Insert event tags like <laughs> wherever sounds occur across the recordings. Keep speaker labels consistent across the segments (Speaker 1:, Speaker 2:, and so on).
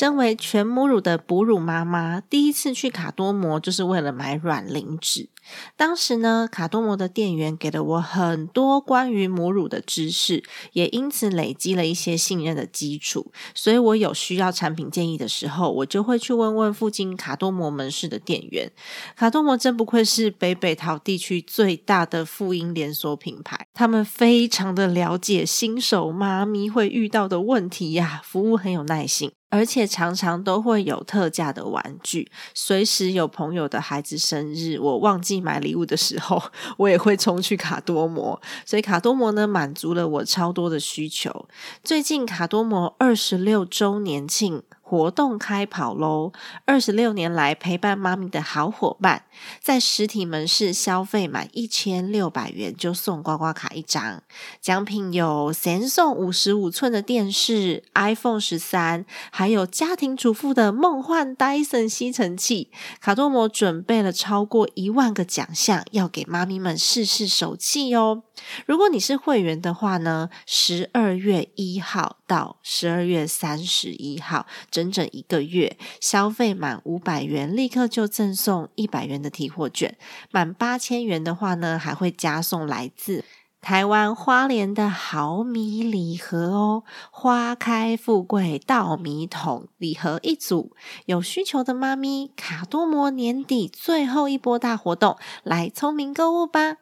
Speaker 1: 身为全母乳的哺乳妈妈，第一次去卡多摩就是为了买卵磷脂。当时呢，卡多摩的店员给了我很多关于母乳的知识，也因此累积了一些信任的基础。所以我有需要产品建议的时候，我就会去问问附近卡多摩门市的店员。卡多摩真不愧是北北桃地区最大的妇婴连锁品牌，他们非常的了解新手妈咪会遇到的问题呀，服务很有耐心。而且常常都会有特价的玩具，随时有朋友的孩子生日，我忘记买礼物的时候，我也会冲去卡多摩。所以卡多摩呢，满足了我超多的需求。最近卡多摩二十六周年庆。活动开跑喽！二十六年来陪伴妈咪的好伙伴，在实体门市消费满一千六百元就送刮刮卡一张，奖品有神送五十五寸的电视、iPhone 十三，还有家庭主妇的梦幻 Dyson 吸尘器。卡多摩准备了超过一万个奖项，要给妈咪们试试手气哦！如果你是会员的话呢，十二月一号到十二月三十一号。整整一个月，消费满五百元，立刻就赠送一百元的提货券；满八千元的话呢，还会加送来自台湾花莲的好米礼盒哦。花开富贵稻米桶礼盒一组，有需求的妈咪，卡多摩年底最后一波大活动，来聪明购物吧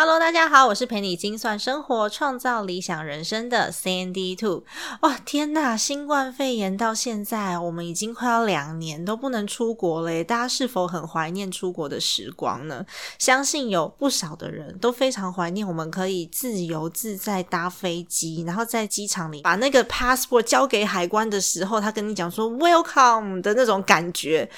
Speaker 1: ！Hello，大家好，我是陪你精算生活、创造理想人生的 Sandy Two。哇，天呐！新冠肺炎到现在，我们已经快要两年都不能出国了。大家是否很怀念出国的时光呢？相信有不少的人都非常怀念我们可以自由自在搭飞机，然后在机场里把那个 passport 交给海关的时候，他跟你讲说 Welcome 的那种感觉。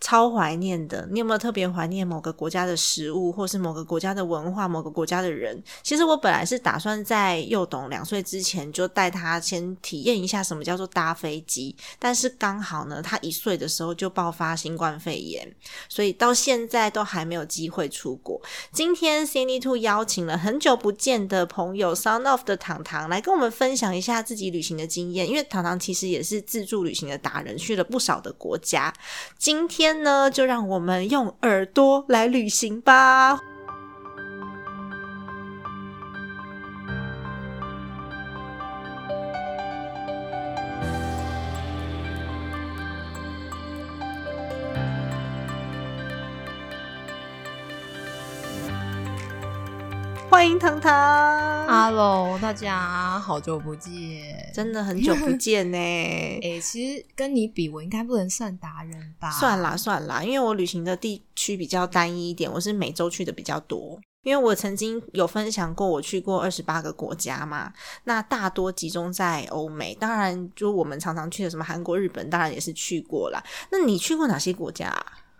Speaker 1: 超怀念的，你有没有特别怀念某个国家的食物，或是某个国家的文化、某个国家的人？其实我本来是打算在幼董两岁之前就带他先体验一下什么叫做搭飞机，但是刚好呢，他一岁的时候就爆发新冠肺炎，所以到现在都还没有机会出国。今天 Cindy Two 邀请了很久不见的朋友 Sound of 的糖糖来跟我们分享一下自己旅行的经验，因为糖糖其实也是自助旅行的达人，去了不少的国家。今天。呢，就让我们用耳朵来旅行吧。欢迎糖糖
Speaker 2: ，Hello，大家好久不见，
Speaker 1: 真的很久不见呢。<laughs>
Speaker 2: 哎，其实跟你比，我应该不能算达人吧？
Speaker 1: 算啦算啦，因为我旅行的地区比较单一一点，我是每周去的比较多。因为我曾经有分享过，我去过二十八个国家嘛，那大多集中在欧美。当然，就我们常常去的什么韩国、日本，当然也是去过啦。那你去过哪些国家？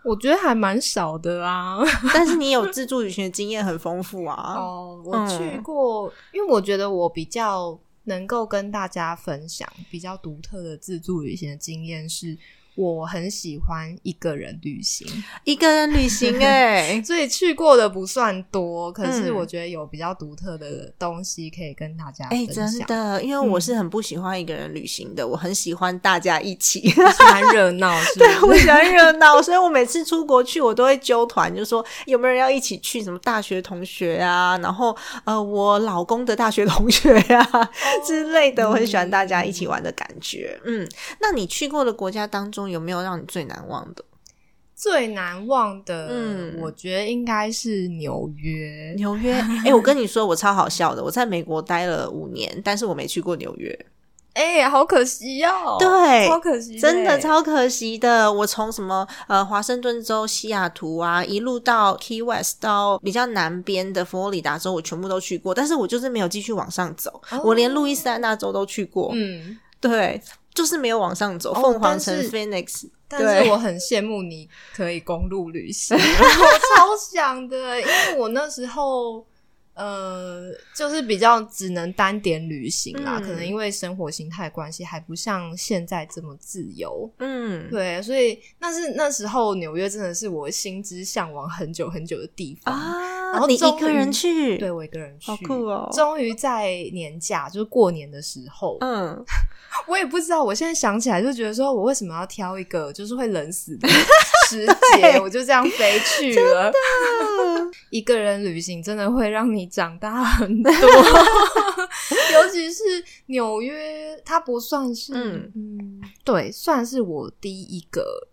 Speaker 2: 我觉得还蛮少的啊，<laughs>
Speaker 1: 但是你有自助旅行的经验很丰富啊。<laughs>
Speaker 2: 哦，我去过，因为我觉得我比较能够跟大家分享比较独特的自助旅行的经验是。我很喜欢一个人旅行，
Speaker 1: 一个人旅行哎，<laughs>
Speaker 2: 所以去过的不算多，可是我觉得有比较独特的东西可以跟大家哎，
Speaker 1: 真的，因为我是很不喜欢一个人旅行的，我很喜欢大家一起，
Speaker 2: 喜欢热闹，<laughs>
Speaker 1: 对，我喜欢热闹，所以我每次出国去，我都会揪团，就说有没有人要一起去，什么大学同学啊，然后呃，我老公的大学同学呀 <laughs> 之类的，我很喜欢大家一起玩的感觉。嗯，那你去过的国家当中？有没有让你最难忘的？
Speaker 2: 最难忘的，
Speaker 1: 嗯
Speaker 2: 我觉得应该是纽约。
Speaker 1: 纽约，<laughs> 哎、我跟你说，我超好笑的。我在美国待了五年，但是我没去过纽约。
Speaker 2: 哎、好可惜哦，
Speaker 1: 对
Speaker 2: 超可惜，
Speaker 1: 真的。超可惜的。我从什么呃华盛顿州、西雅图啊，一路到 Key West 到比较南边的佛罗里达州，我全部都去过，但是我就是没有继续往上走。
Speaker 2: 哦
Speaker 1: 我连路易斯安那州都去过，
Speaker 2: 嗯，
Speaker 1: 对，就是没有往上走。
Speaker 2: 哦
Speaker 1: 凤凰城
Speaker 2: 但是
Speaker 1: Phoenix，
Speaker 2: 但是我很羡慕你可以公路旅行，<laughs> 我超想的，因为我那时候。呃，就是比较只能单点旅行啦，
Speaker 1: 嗯
Speaker 2: 可能因为生活形态关系，还不像现在这么自由。
Speaker 1: 嗯，
Speaker 2: 对，所以那是那时候纽约真的是我心之向往很久很久的地方。
Speaker 1: 啊，
Speaker 2: 然后
Speaker 1: 你一个人去，
Speaker 2: 对，我一个人去，
Speaker 1: 好酷哦。
Speaker 2: 终于在年假，就是过年的时候，
Speaker 1: 嗯，<laughs>
Speaker 2: 我也不知道，我现在想起来就觉得说，我为什么要挑一个就是会冷死的时节，<laughs> 我就这样飞去了。<laughs> 一个人旅行真的会让你长大很多，尤其是纽约，它不算是，
Speaker 1: 嗯。
Speaker 2: 嗯。对，算是我第一个。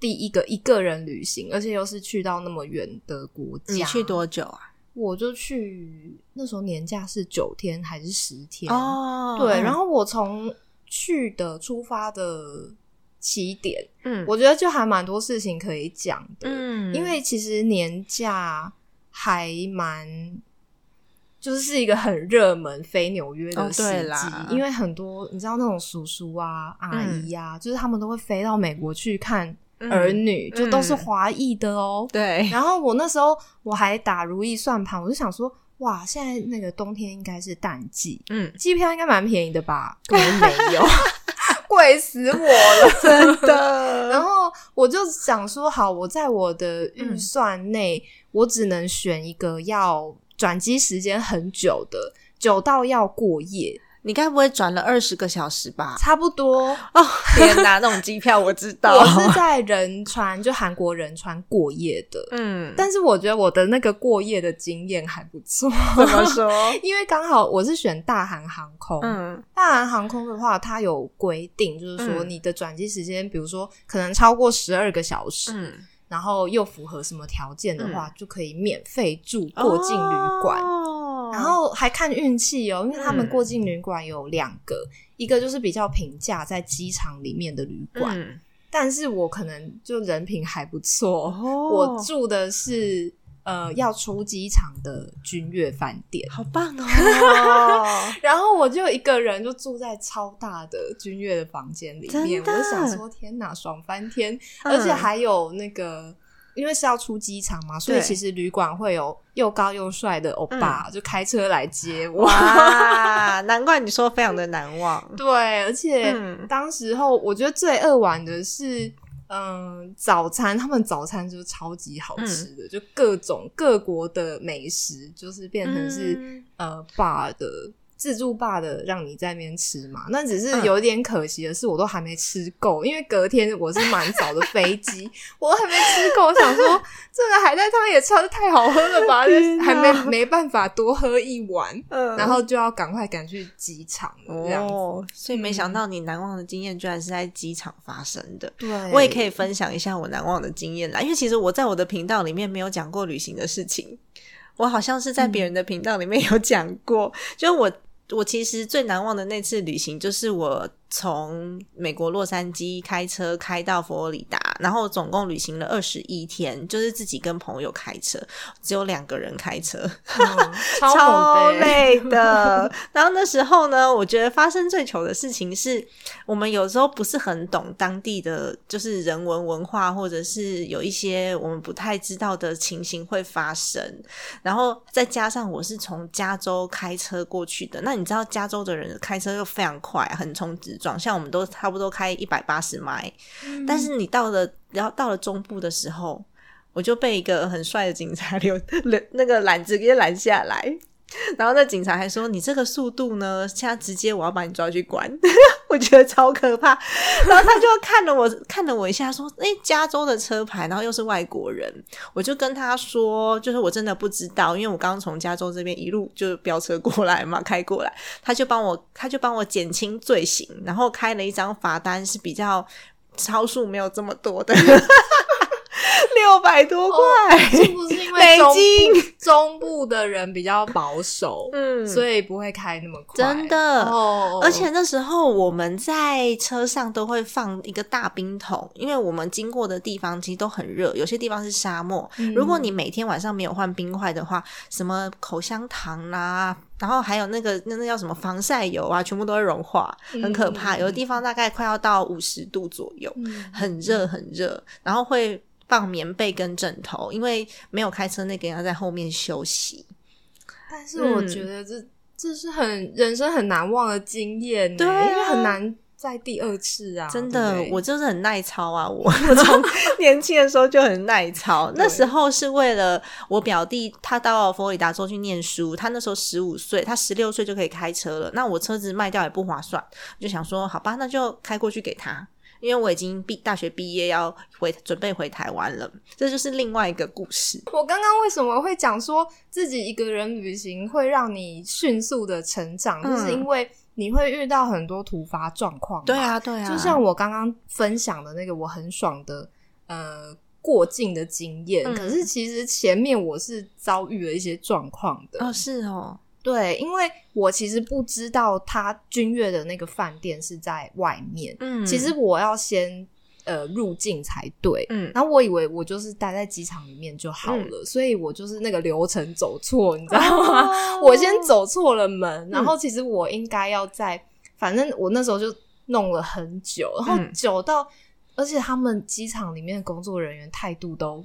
Speaker 2: 第一个一个人旅行，而且又是去到那么远的国家。
Speaker 1: 你去多久啊？
Speaker 2: 我就去那时候年假是九天还是十天？
Speaker 1: 哦，
Speaker 2: 对，
Speaker 1: 嗯
Speaker 2: 然后我从去的出发的起点，
Speaker 1: 嗯，
Speaker 2: 我觉得就还蛮多事情可以讲的，
Speaker 1: 嗯，
Speaker 2: 因为其实年假还蛮。就是是一个很热门飞纽约
Speaker 1: 哦
Speaker 2: 的时机，因为很多你知道那种叔叔啊、阿姨啊，就是他们都会飞到美国去看
Speaker 1: 嗯
Speaker 2: 儿女，就都是
Speaker 1: 嗯
Speaker 2: 华裔的哦。
Speaker 1: 对，
Speaker 2: 然后我那时候我还打如意算盘，我就想说，哇，现在那个冬天应该是淡季，
Speaker 1: 嗯，
Speaker 2: 机票应该蛮便宜的吧？根本没有，<laughs> 贵死我了。<laughs>
Speaker 1: 真的，
Speaker 2: 然后我就想说，好，我在我的预算内，
Speaker 1: 嗯。
Speaker 2: 我只能选一个要转机时间很久的，久到要过夜，
Speaker 1: 你该不会转了二十个小时吧？
Speaker 2: 差不多。
Speaker 1: 哦，<laughs> 天哪，那种机票我知道，<laughs>
Speaker 2: 我是在仁川，就韩国仁川过夜的。<laughs>
Speaker 1: 嗯，
Speaker 2: 但是我觉得我的那个过夜的经验还不错，
Speaker 1: 怎么说？
Speaker 2: 因为刚好我是选大韩航空，
Speaker 1: 嗯
Speaker 2: 大韩航空的话，它有规定，就是说
Speaker 1: 嗯
Speaker 2: 你的转机时间，比如说可能超过十二个小时，
Speaker 1: 嗯，
Speaker 2: 然后又符合什么条件的话，就可以免费住过境旅馆。
Speaker 1: 哦
Speaker 2: 然后还看运气哦，因为他们
Speaker 1: 嗯
Speaker 2: 过境旅馆有两个，一个就是比较平价，在机场里面的旅馆，
Speaker 1: 嗯
Speaker 2: 但是我可能就人品还不错，
Speaker 1: 哦
Speaker 2: 我住的是呃要出机场的君悦饭店。
Speaker 1: 好棒哦！<laughs>
Speaker 2: 然后我就一个人就住在超大的君悦的房间里面，我就想说天哪，爽翻天！
Speaker 1: 嗯
Speaker 2: 而且还有那个，因为是要出机场嘛，所以其实旅馆会有又高又帅的欧巴，就开车来接我。
Speaker 1: 哇，难怪你说非常的难忘。<laughs>
Speaker 2: 对，而且
Speaker 1: 嗯
Speaker 2: 当时候我觉得最扼腕的是。嗯，早餐他们早餐就是超级好吃
Speaker 1: 嗯
Speaker 2: 的，就各种各国的美食，就是变成是、
Speaker 1: 嗯
Speaker 2: 呃爸的自助霸的，让你在那边吃嘛。那只是
Speaker 1: 嗯
Speaker 2: 有点可惜的是，我都还没吃够，因为隔天我是蛮早的飞机，<laughs> 我还没吃够。我想说，这个海带汤也超太好喝了吧，还没没办法多喝一碗，
Speaker 1: 嗯
Speaker 2: 然后就要赶快赶去机场了这样子。
Speaker 1: 哦，所以没想到你难忘的经验居然是在机场发生的。
Speaker 2: 对
Speaker 1: 我也可以分享一下我难忘的经验啦，因为其实我在我的频道里面没有讲过旅行的事情，我好像是在别人的频道里面有讲过，就是我。我其实最难忘的那次旅行，就是我从美国洛杉矶开车开到佛罗里达，然后总共旅行了二十一天，就是自己跟朋友开车，只有两个人开车，
Speaker 2: 嗯 <laughs> 超
Speaker 1: 累的。<laughs> 然后那时候呢，我觉得发生最糗的事情是，我们有时候不是很懂当地的就是人文文化，或者是有一些我们不太知道的情形会发生。然后再加上我是从加州开车过去的，那你知道加州的人开车又非常快，横冲直撞，像我们都差不多开一百八十迈，但是你到了然后到了中部的时候，我就被一个很帅的警察留 <laughs> 那个拦直接拦下来。然后那警察还说：“你这个速度呢，现在直接我要把你抓去关。<laughs> ”我觉得超可怕。然后他就看了我，看了我一下，说：“诶，加州的车牌，然后又是外国人。”我就跟他说：“就是我真的不知道，因为我刚从加州这边一路就飙车过来嘛，开过来。”他就帮我，他就帮我减轻罪行，然后开了一张罚单，是比较超速没有这么多的。<laughs> <laughs> 六百多块，
Speaker 2: 是不是因为
Speaker 1: 美
Speaker 2: 中
Speaker 1: 金。
Speaker 2: 部中部的人比较保守，
Speaker 1: 嗯。
Speaker 2: 所以不会开那么快？
Speaker 1: 真的。
Speaker 2: 哦，
Speaker 1: 而且那时候我们在车上都会放一个大冰桶，因为我们经过的地方其实都很热，有些地方是沙漠。
Speaker 2: 嗯。
Speaker 1: 如果你每天晚上没有换冰块的话，什么口香糖啦、然后还有那个那那叫什么防晒油啊，全部都会融化，很可怕。
Speaker 2: 嗯。
Speaker 1: 有的地方大概快要到五十度左右，
Speaker 2: 嗯。
Speaker 1: 很热很热，然后会放棉被跟枕头，因为没有开车那个人要在后面休息。
Speaker 2: 但是我
Speaker 1: 嗯
Speaker 2: 觉得这、这是很人生很难忘的经验，
Speaker 1: 对啊
Speaker 2: 因为很难再第二次啊，
Speaker 1: 真的，
Speaker 2: 对对
Speaker 1: 我就是很耐操啊！我 <laughs> 我从年轻的时候就很耐操。那时候是为了我表弟，他到佛罗里达州去念书，他那时候十五岁，他十六岁就可以开车了。那我车子卖掉也不划算，我就想说，好吧，那就开过去给他。因为我已经毕大学毕业，要回准备回台湾了，这就是另外一个故事。
Speaker 2: 我刚刚为什么会讲说自己一个人旅行会让你迅速的成长，
Speaker 1: 嗯
Speaker 2: 就是因为你会遇到很多突发状况。
Speaker 1: 对，啊，对啊，
Speaker 2: 就像我刚刚分享的那个我很爽的呃过境的经验，
Speaker 1: 嗯
Speaker 2: 可是其实前面我是遭遇了一些状况的。
Speaker 1: 哦，是哦，
Speaker 2: 对，因为我其实不知道他君悦的那个饭店是在外面，
Speaker 1: 嗯，
Speaker 2: 其实我要先呃入境才对。
Speaker 1: 嗯
Speaker 2: 然后我以为我就是待在机场里面就好了，所以我就是那个流程走错，你知道吗？
Speaker 1: 哦 <laughs>
Speaker 2: 我先走错了门，然后其实我应该要在，反正我那时候就弄了很久，然后
Speaker 1: 嗯
Speaker 2: 久到，而且他们机场里面的工作人员态度都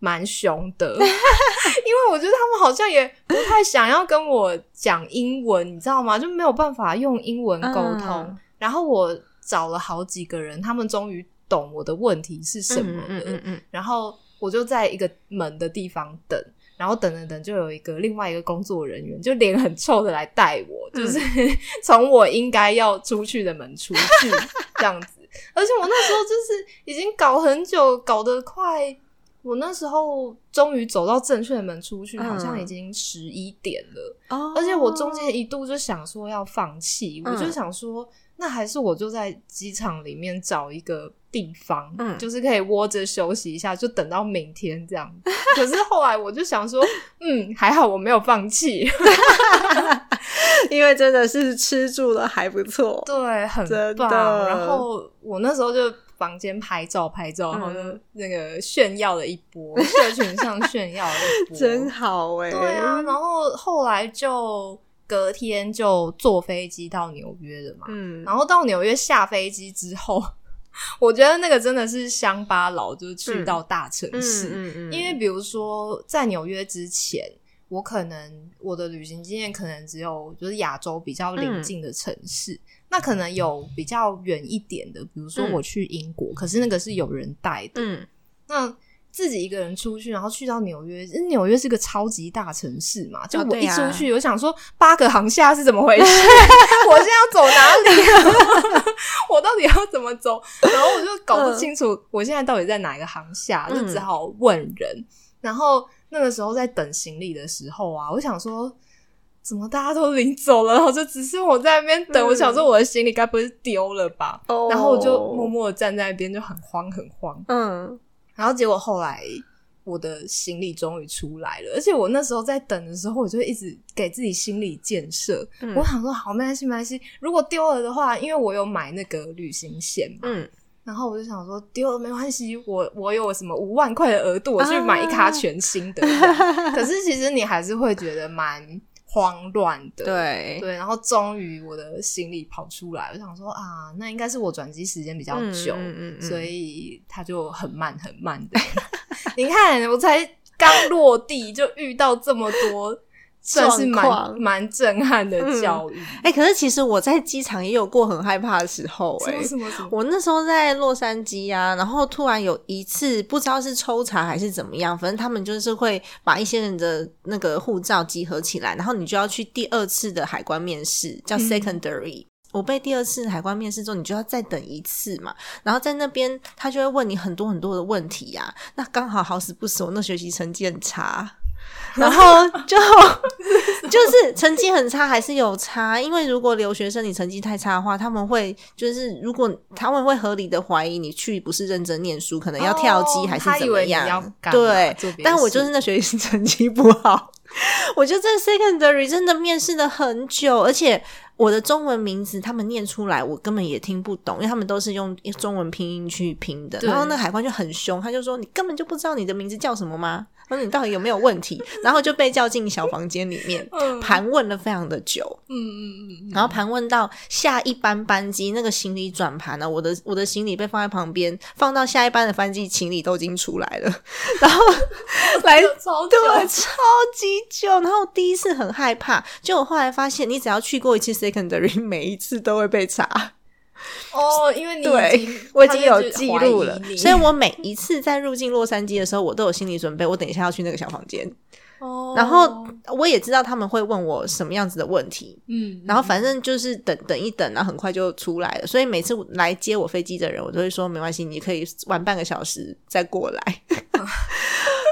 Speaker 2: 蛮凶的，<laughs> 因为我觉得他们好像也不太想要跟我讲英文，你知道吗？就没有办法用英文沟通。
Speaker 1: 嗯
Speaker 2: 然后我找了好几个人，他们终于懂我的问题是什么了。
Speaker 1: 嗯嗯嗯
Speaker 2: 然后我就在一个门的地方等，然后等等等，就有一个另外一个工作人员，就脸很臭的来带我，
Speaker 1: 嗯
Speaker 2: 就是 <laughs> 从我应该要出去的门出去这样子。而且我那时候就是已经搞很久，搞得快，我那时候终于走到正确的门出去，
Speaker 1: 嗯
Speaker 2: 好像已经十一点了。
Speaker 1: 哦，
Speaker 2: 而且我中间一度就想说要放弃，
Speaker 1: 嗯
Speaker 2: 我就想说，那还是我就在机场里面找一个地方，
Speaker 1: 嗯
Speaker 2: 就是可以窝着休息一下，就等到明天这样。可是后来我就想说，嗯，还好我没有放弃，<laughs>
Speaker 1: 因为真的是吃住的还不错。
Speaker 2: 对，很
Speaker 1: 真
Speaker 2: 棒。然后我那时候就房间拍照拍照，然后那个炫耀了一波，社群上炫耀了一波，<laughs>
Speaker 1: 真好哎、
Speaker 2: 对啊，然后后来就隔天就坐飞机到纽约了嘛。
Speaker 1: 嗯，
Speaker 2: 然后到纽约下飞机之后，<laughs> 我觉得那个真的是乡巴佬，就是去到大城市。
Speaker 1: 嗯嗯
Speaker 2: 因为比如说在纽约之前，我可能我的旅行经验可能只有就是亚洲比较邻近的城市，那可能有比较远一点的，比如说
Speaker 1: 嗯
Speaker 2: 我去英国，可是那个是有人带的。
Speaker 1: 嗯
Speaker 2: 那自己一个人出去，然后去到纽约，因为纽约是个超级大城市嘛。就我一出去，我想说八个航厦是怎么回事？<laughs> 我现在要走哪里？<laughs> 我到底要怎么走？然后我就搞不清楚我现在到底在哪一个航厦，
Speaker 1: 嗯
Speaker 2: 就只好问人。然后那个时候在等行李的时候啊，我想说。怎么大家都领走了，然后就只剩我在那边等。
Speaker 1: 嗯
Speaker 2: 我想说我的行李该不会是丢了吧？
Speaker 1: 哦
Speaker 2: 然后我就默默的站在那边，就很慌很慌。
Speaker 1: 嗯
Speaker 2: 然后结果后来我的行李终于出来了，而且我那时候在等的时候，我就一直给自己心理建设。
Speaker 1: 嗯
Speaker 2: 我想说，好，没关系，没关系。如果丢了的话，因为我有买那个旅行险嘛，
Speaker 1: 嗯
Speaker 2: 然后我就想说，丢了没关系，我我有什么五万块的额度，我去 <laughs> 买一卡全新的。可是其实你还是会觉得蛮慌乱的，
Speaker 1: 对。
Speaker 2: 对，然后终于我的行李跑出来，我想说啊，那应该是我转机时间比较久，
Speaker 1: 嗯嗯嗯
Speaker 2: 所以它就很慢很慢的。<laughs> 你看，我才刚落地就遇到这么多，算是蛮蛮震撼的教育。
Speaker 1: 哎、可是其实我在机场也有过很害怕的时候、
Speaker 2: 什
Speaker 1: 哎？我那时候在洛杉矶啊，然后突然有一次不知道是抽查还是怎么样，反正他们就是会把一些人的那个护照集合起来，然后你就要去第二次的海关面试，叫
Speaker 2: 嗯
Speaker 1: secondary。我被第二次海关面试之后，你就要再等一次嘛，然后在那边他就会问你很多很多的问题呀、那刚好好死不死，我那学习成绩很差，<laughs> 然后就就是成绩很差还是有差，因为如果留学生你成绩太差的话，他们会就是如果他们会合理的怀疑你去不是认真念书，可能要跳机还是怎么样。对但我就是那学习成绩不好，我就在 secondary 真的面试了很久，而且我的中文名字他们念出来，我根本也听不懂，因为他们都是用中文拼音去拼的。然后那海关就很凶，他就说：“你根本就不知道你的名字叫什么吗？他说你到底有没有问题？”然后就被叫进小房间里面 <laughs>
Speaker 2: 嗯
Speaker 1: 盘问了非常的久。
Speaker 2: 嗯嗯嗯嗯，
Speaker 1: 然后盘问到下一班班机，那个行李转盘呢，我的我的行李被放在旁边，放到下一班的班机，行李都已经出来了，然后 <laughs> 来
Speaker 2: 超
Speaker 1: 对，
Speaker 2: 久
Speaker 1: 超级久。然后第一次很害怕，结果后来发现，你只要去过一次 secondary，每一次都会被查。
Speaker 2: 哦，因为你已
Speaker 1: 对
Speaker 2: 经
Speaker 1: 我已经有记录了，所以 <laughs> 我每一次在入境洛杉矶的时候，我都有心理准备，我等一下要去那个小房间。
Speaker 2: 哦，
Speaker 1: 然后我也知道他们会问我什么样子的问题，
Speaker 2: 嗯，
Speaker 1: 然后反正就是等等一等，然后很快就出来了。所以每次来接我飞机的人，我都会说没关系，你可以晚半个小时再过来。<laughs>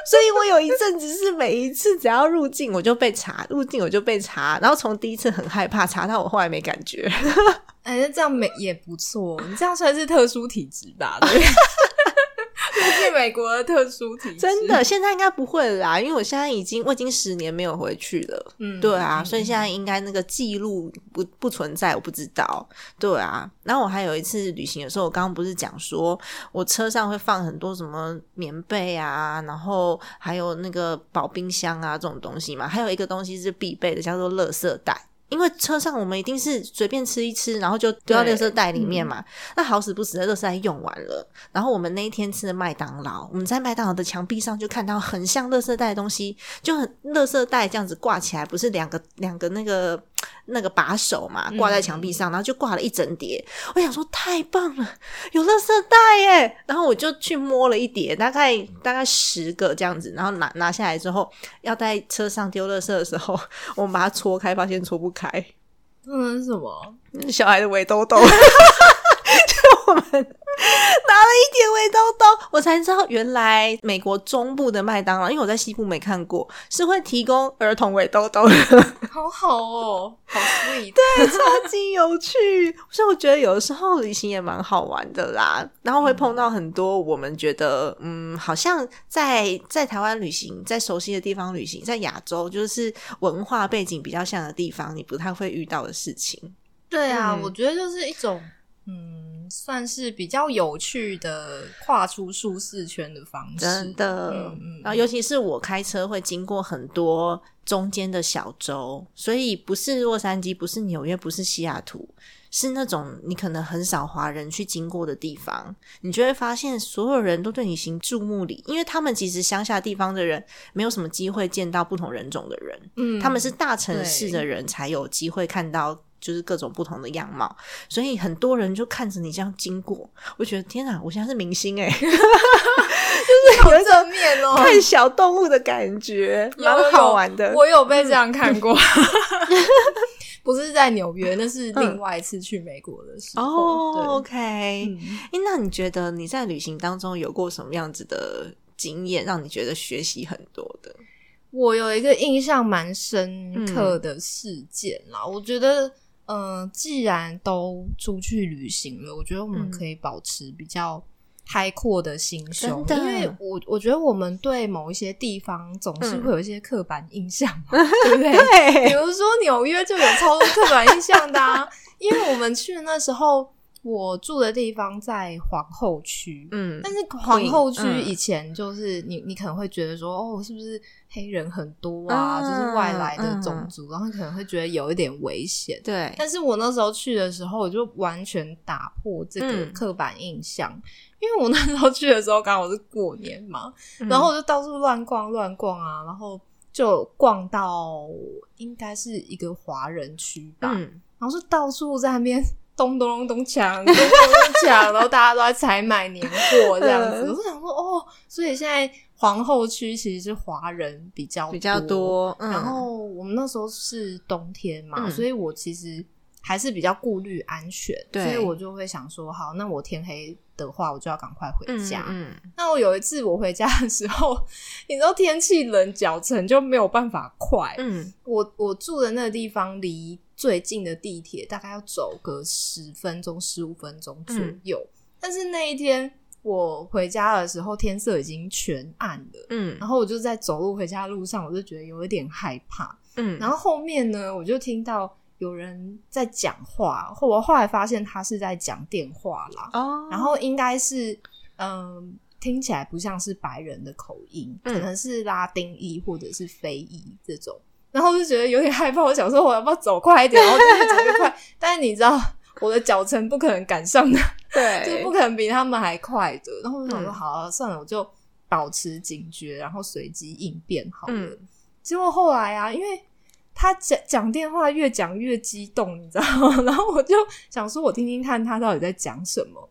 Speaker 1: 所以我有一阵子是每一次只要入境我就被查，入境我就被查，然后从第一次很害怕查到我后来没感觉。<laughs>
Speaker 2: 哎，那这样没也不错，你这样算是特殊体质吧？对，<laughs> <laughs> 入境美国的特殊体质，
Speaker 1: 真的，现在应该不会了啦，因为我现在已经我已经十年没有回去了。
Speaker 2: 嗯，
Speaker 1: 对啊，
Speaker 2: 嗯
Speaker 1: 所以现在应该那个记录不不存在，我不知道。对啊，然后我还有一次旅行的时候，我刚刚不是讲说我车上会放很多什么棉被啊，然后还有那个保冰箱啊这种东西嘛，还有一个东西是必备的，叫做垃圾袋。因为车上我们一定是随便吃一吃，然后就丢到垃圾袋里面嘛。那好死不死的垃圾袋用完了，然后我们那一天吃的麦当劳，我们在麦当劳的墙壁上就看到很像垃圾袋的东西，就很垃圾袋这样子挂起来，不是两个两个那个那个把手嘛，挂在墙壁上，然后就挂了一整叠。我想说太棒了，有垃圾袋耶！然后我就去摸了一叠，大概大概十个这样子，然后拿拿下来之后，要在车上丢垃圾的时候，我们把它搓开，发现搓不开，
Speaker 2: 嗯，什么？
Speaker 1: 小孩的围兜兜。<laughs> <laughs> 就我们 <laughs> 拿了一叠围兜兜，我才知道原来美国中部的麦当劳，因为我在西部没看过，是会提供儿童围兜兜的。<laughs>
Speaker 2: 好好哦，好 sweet，
Speaker 1: 超级有趣，所以我觉得有的时候旅行也蛮好玩的啦。然后会碰到很多我们觉得，嗯，好像在在台湾旅行，在熟悉的地方旅行，在亚洲就是文化背景比较像的地方，你不太会遇到的事情。
Speaker 2: 对啊，
Speaker 1: 嗯
Speaker 2: 我觉得就是一种嗯，算是比较有趣的跨出舒适圈的方式，
Speaker 1: 真的，
Speaker 2: 嗯嗯
Speaker 1: 然后尤其是我开车会经过很多中间的小州，所以不是洛杉矶，不是纽约，不是西雅图，是那种你可能很少华人去经过的地方，你就会发现所有人都对你行注目礼，因为他们其实乡下地方的人没有什么机会见到不同人种的人，
Speaker 2: 嗯
Speaker 1: 他们是大城市的人才有机会看到。就是各种不同的样貌，所以很多人就看着你这样经过，我觉得天啊，我现在是明星哎、<laughs>
Speaker 2: 好正面哦，
Speaker 1: 看小动物的感觉，
Speaker 2: 有
Speaker 1: 蛮好玩的。
Speaker 2: 我有被这样看过，<laughs> 不是在纽约，那是另外一次去美国的时候。
Speaker 1: ，OK，哎、
Speaker 2: 嗯
Speaker 1: 那你觉得你在旅行当中有过什么样子的经验，让你觉得学习很多的？
Speaker 2: 我有一个印象蛮深刻的事件啦，我觉得。呃，既然都出去旅行了，我觉得我们
Speaker 1: 嗯
Speaker 2: 可以保持比较开阔的心胸，因为我我觉得我们对某一些地方总是
Speaker 1: 嗯
Speaker 2: 会有一些刻板印象嘛，<laughs> 对不对？比，如说纽约就有超多刻板印象的啊，因为我们去的那时候，我住的地方在皇后区，
Speaker 1: 嗯
Speaker 2: 但是皇后区
Speaker 1: 嗯
Speaker 2: 以前就是你，你可能会觉得说，哦，是不是黑人很多啊？
Speaker 1: 嗯
Speaker 2: 就是外来的
Speaker 1: 嗯
Speaker 2: 种族，然后可能会觉得有一点危险。
Speaker 1: 对，
Speaker 2: 但是我那时候去的时候，我就完全打破这个
Speaker 1: 嗯
Speaker 2: 刻板印象，因为我那时候去的时候刚好是过年嘛，
Speaker 1: 嗯
Speaker 2: 然后我就到处乱逛乱逛啊，然后就逛到应该是一个华人区吧，
Speaker 1: 嗯
Speaker 2: 然后就到处在那边咚咚咚咚锵，咚咚咚锵，然后大家都在采买年货这样子。我想说，哦，所以现在皇后区其实是华人比较
Speaker 1: 比较多，
Speaker 2: 然后我们那时候是冬天嘛，所以我其实还是比较顾虑安全，所以我就会想说，好，那我天黑的话，我就要赶快回家。
Speaker 1: 嗯
Speaker 2: 那我有一次我回家的时候，<laughs> 你知道天气冷，脚程就没有办法快。
Speaker 1: 嗯
Speaker 2: 我我住的那个地方离最近的地铁大概要走个十分钟、十五分钟左右。但是那一天我回家的时候，天色已经全暗了。
Speaker 1: 嗯
Speaker 2: 然后我就在走路回家的路上，我就觉得有一点害怕。
Speaker 1: 嗯，
Speaker 2: 然后后面呢，我就听到有人在讲话，后我后来发现他是在讲电话啦。
Speaker 1: 哦，
Speaker 2: 然后应该是嗯、听起来不像是白人的口音，
Speaker 1: 嗯
Speaker 2: 可能是拉丁裔或者是非裔这种。然后我就觉得有点害怕，我想说我要不要走快一点，然后就越走越快。但是你知道我的脚程不可能赶上的，<laughs> 对就是不可能比他们还快的。然后我就想说，
Speaker 1: 嗯
Speaker 2: 好、啊，算了，我就保持警觉，然后随机应变好了。
Speaker 1: 嗯
Speaker 2: 结果后来啊，因为他讲讲电话越讲越激动，你知道吗？<laughs> 然后我就想说，我听听看他到底在讲什么。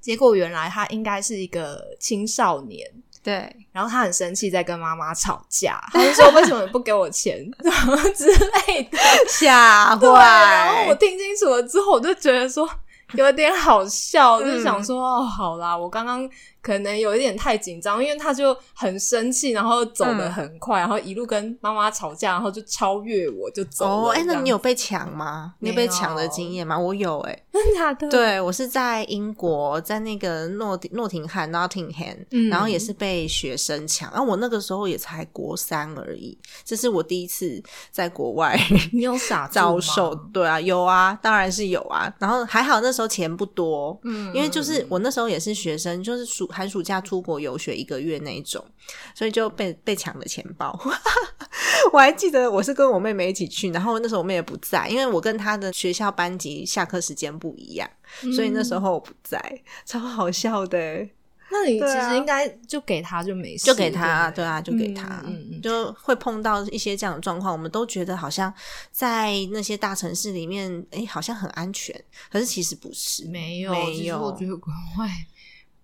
Speaker 2: 结果原来他应该是一个青少年，
Speaker 1: 对，
Speaker 2: 然后他很生气，在跟妈妈吵架，他就说为什么你不给我钱什么之类的。
Speaker 1: 吓
Speaker 2: 坏，然后我，听清楚了之后，我就觉得说有点好笑，
Speaker 1: 嗯
Speaker 2: 就是想说哦，好啦，我刚刚可能有一点太紧张，因为他就很生气，然后走
Speaker 1: 嗯
Speaker 2: 得很快，然后一路跟妈妈吵架，然后就超越我就走了。
Speaker 1: 哦，哎，那你有被抢吗？你有被抢的经验吗？我有哎、
Speaker 2: 真的假的？，
Speaker 1: 对我是在英国，在那个诺丁诺廷汉 （Nottingham），、
Speaker 2: 嗯
Speaker 1: 然后也是被学生抢。然后我那个时候也才国三而已，这是我第一次在国外 <laughs>
Speaker 2: 你有傻
Speaker 1: 遭受。对啊，有啊，当然是有啊。然后还好那时候钱不多，
Speaker 2: 嗯
Speaker 1: 因为就是我那时候也是学生，就是暑寒暑假出国游学一个月那一种，所以就被被抢了钱包。<laughs> 我还记得我是跟我妹妹一起去，然后那时候我妹也不在，因为我跟她的学校班级下课时间不一样，所以那时候我不在，超好笑的欸。
Speaker 2: 那你其实应该就给他就没事，
Speaker 1: 就给他，
Speaker 2: 对
Speaker 1: 啊，就给他，就会碰到一些这样的状况。我们都觉得好像在那些大城市里面，哎，好像很安全，可是其实不是，
Speaker 2: 没有，
Speaker 1: 没
Speaker 2: 有我
Speaker 1: 有
Speaker 2: 觉得国外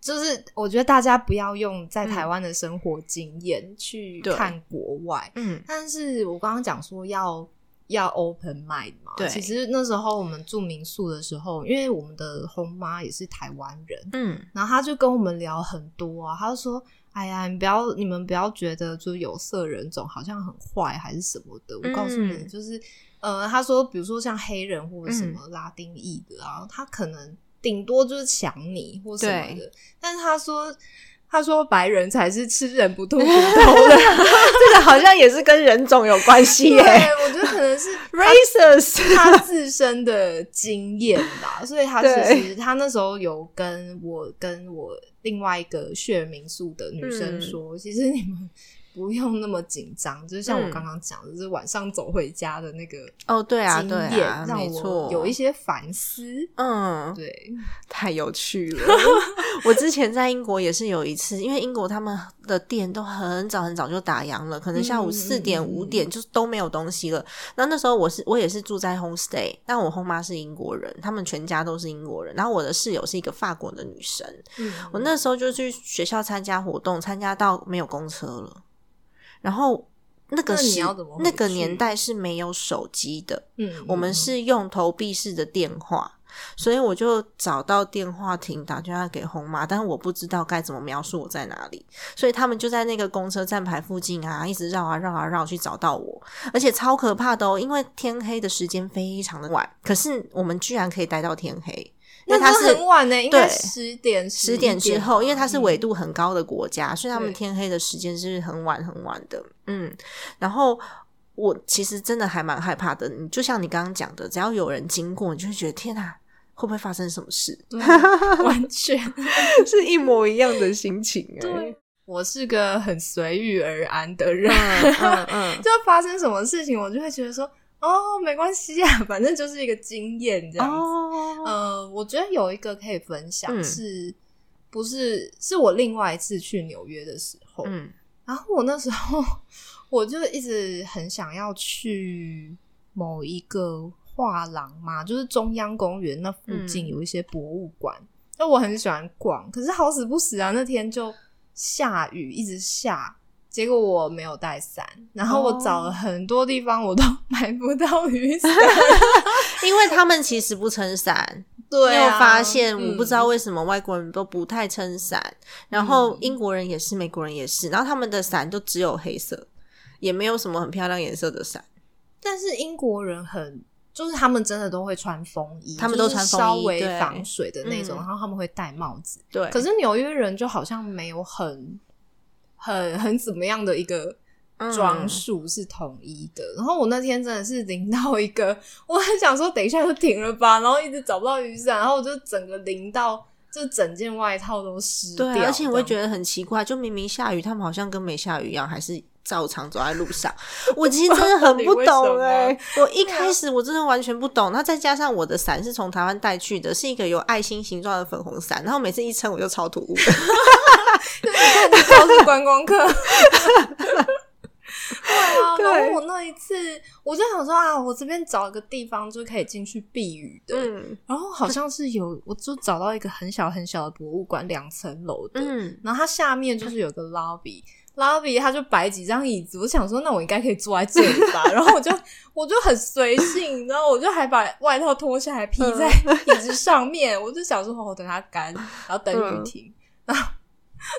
Speaker 2: 就是，我觉得大家不要用在台湾的生活经验去看国外。
Speaker 1: 嗯。
Speaker 2: 但是我刚刚讲说要要 open mind 嘛，
Speaker 1: 对
Speaker 2: 其实那时候我们住民宿的时候，因为我们的红妈也是台湾人，
Speaker 1: 嗯。
Speaker 2: 然后她就跟我们聊很多啊，她就说：“哎呀，你不要，你们不要觉得就是有色人种好像很坏还是什么的。我告诉你，
Speaker 1: 嗯。
Speaker 2: 就是呃，他说，比如说像黑人或者什
Speaker 1: 嗯。
Speaker 2: 么拉丁裔的啊，他可能顶多就是抢你或什么的，但是他说。”他说：“白人才是吃人不吐骨头的。<laughs>
Speaker 1: 这个好像也是跟人种有关系
Speaker 2: 对，
Speaker 1: 耶
Speaker 2: 我觉得可能是，<laughs>
Speaker 1: racist。
Speaker 2: 他自身的经验吧，所以他其
Speaker 1: 对
Speaker 2: 实他那时候有跟我跟我另外一个血民宿的女
Speaker 1: 嗯
Speaker 2: 生说，其实你们不用那么紧张，就是像我
Speaker 1: 嗯
Speaker 2: 刚刚讲的，就是晚上走回家的那个
Speaker 1: 哦，对啊，对，啊，
Speaker 2: 让
Speaker 1: 没错，
Speaker 2: 我有一些反思。
Speaker 1: 嗯，
Speaker 2: 对，
Speaker 1: 太有趣了！<laughs> 我之前在英国也是有一次，因为英国他们的店都很早很早就打烊了，可能下午
Speaker 2: 嗯
Speaker 1: 四点五点就都没有东西了。那那时候我是我也是住在 homestay，但我后妈是英国人，他们全家都是英国人。然后我的室友是一个法国的女生，
Speaker 2: 嗯，
Speaker 1: 我那时候就去学校参加活动，参加到没有公车了，然后。那个
Speaker 2: 那
Speaker 1: 个年代是没有手机的，
Speaker 2: 嗯，
Speaker 1: 我们是用投币式的电话，所以我就找到电话亭打电话给红妈，但是我不知道该怎么描述我在哪里，所以他们就在那个公车站牌附近啊，一直绕啊绕啊绕去找到我，而且超可怕的哦，因为天黑的时间非常的晚，可是我们居然可以待到天黑。因为
Speaker 2: 那都
Speaker 1: 它是
Speaker 2: 很晚呢，应该十点
Speaker 1: 十点之后，因为它是纬
Speaker 2: 度，
Speaker 1: 很高的国家，所以他们天黑的时间是很晚很晚的。嗯，然后我其实真的还蛮害怕的。你就像你刚刚讲的，只要有人经过，你就会觉得天哪，会不会发生什么事？<laughs>
Speaker 2: 对完全
Speaker 1: 是一模一样的心情哎、<laughs>
Speaker 2: 对。我是个很随遇而安的人，
Speaker 1: 嗯嗯嗯，<laughs>
Speaker 2: 就发生什么事情，我就会觉得说，哦，没关系啊，<laughs> 反正就是一个经验这样子。
Speaker 1: 哦，
Speaker 2: 呃，我觉得有一个可以分享
Speaker 1: 嗯
Speaker 2: 是，不是是我另外一次去纽约的时候，
Speaker 1: 嗯
Speaker 2: 然后我那时候我就一直很想要去某一个画廊嘛，就是中央公园那附近
Speaker 1: 嗯
Speaker 2: 有一些博物馆，那、我很喜欢逛，可是好死不死啊，那天就下雨，一直下。结果我没有带伞，然后我找了很多地方，我都 <laughs> 买不到雨伞。<laughs>
Speaker 1: 因为他们其实不撑伞。<laughs>
Speaker 2: 对、
Speaker 1: 有发现？
Speaker 2: 嗯
Speaker 1: 我不知道为什么外国人都不太撑伞，然后英国人也是，美国人也是，然后他们的伞都只有黑色，也没有什么很漂亮颜色的伞。
Speaker 2: 但是英国人很，就是他们真的都会穿风衣，
Speaker 1: 他们都穿
Speaker 2: 稍微防水的那种，
Speaker 1: 嗯
Speaker 2: 然后他们会戴帽子。
Speaker 1: 对，
Speaker 2: 可是纽约人就好像没有很很很怎么样的一个
Speaker 1: 嗯
Speaker 2: 装束是统一的。然后我那天真的是淋到一个，我很想说等一下就停了吧，然后一直找不到雨伞，然后我就整个淋到。就整件外套都湿掉，
Speaker 1: 对，而且我会
Speaker 2: 得。
Speaker 1: 觉得很奇怪，就明明下雨，他们好像跟没下雨一样，还是照常走在路上。<laughs> 我其实真的很不懂 <laughs> 哎、我一开始我真的完全不懂。那再加上我的伞是从台湾带去的，是一个有爱心形状的粉红伞，然后每次一撑我就超突兀 <laughs> 的。
Speaker 2: 你超是观光客。对啊，然后我那一次，我就想说啊，我这边找一个地方就可以进去避雨的。
Speaker 1: 嗯
Speaker 2: 然后好像是有，我就找到一个很小很小的博物馆，两层楼的。
Speaker 1: 嗯，
Speaker 2: 然后它下面就是有个 lobby，lobby <laughs> 它就摆几张椅子。我想说，那我应该可以坐在这里吧。<laughs> 然后我就我就很随性，然后我就还把外套脱下来披在 <laughs> 椅子上面。我就想说，哦，等它干，然后等雨停，然后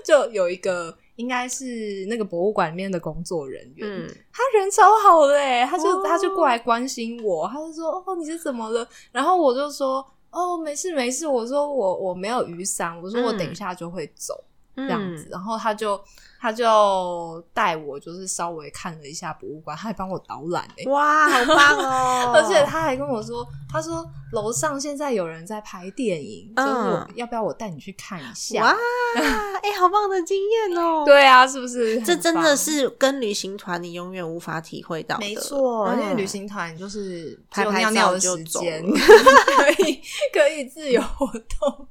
Speaker 2: 就有一个应该是那个博物馆里面的工作人员，
Speaker 1: 嗯，
Speaker 2: 他人超好的欸他就、
Speaker 1: 哦
Speaker 2: 他就过来关心我，他就说：“哦，你是怎么了？”然后我就说：“哦，没事没事。”我说我我没有雨伞，我说我等一下就会走、
Speaker 1: 这
Speaker 2: 这样子。然后他就他就带我，就是稍微看了一下博物馆，他还帮我导览诶、
Speaker 1: 哇，好棒哦！<laughs>
Speaker 2: 而且他还跟我说，他说楼上现在有人在拍电影，
Speaker 1: 嗯
Speaker 2: 就是我要不要我带你去看一下？
Speaker 1: 哇，哎、好棒的经验哦！<laughs>
Speaker 2: 对啊，是不是？
Speaker 1: 这真的是跟旅行团你永远无法体会到的。
Speaker 2: 没错，
Speaker 1: 嗯
Speaker 2: 因为旅行团就是只有
Speaker 1: 拍拍
Speaker 2: 尿尿的时间，<laughs> 可以可以自由活动。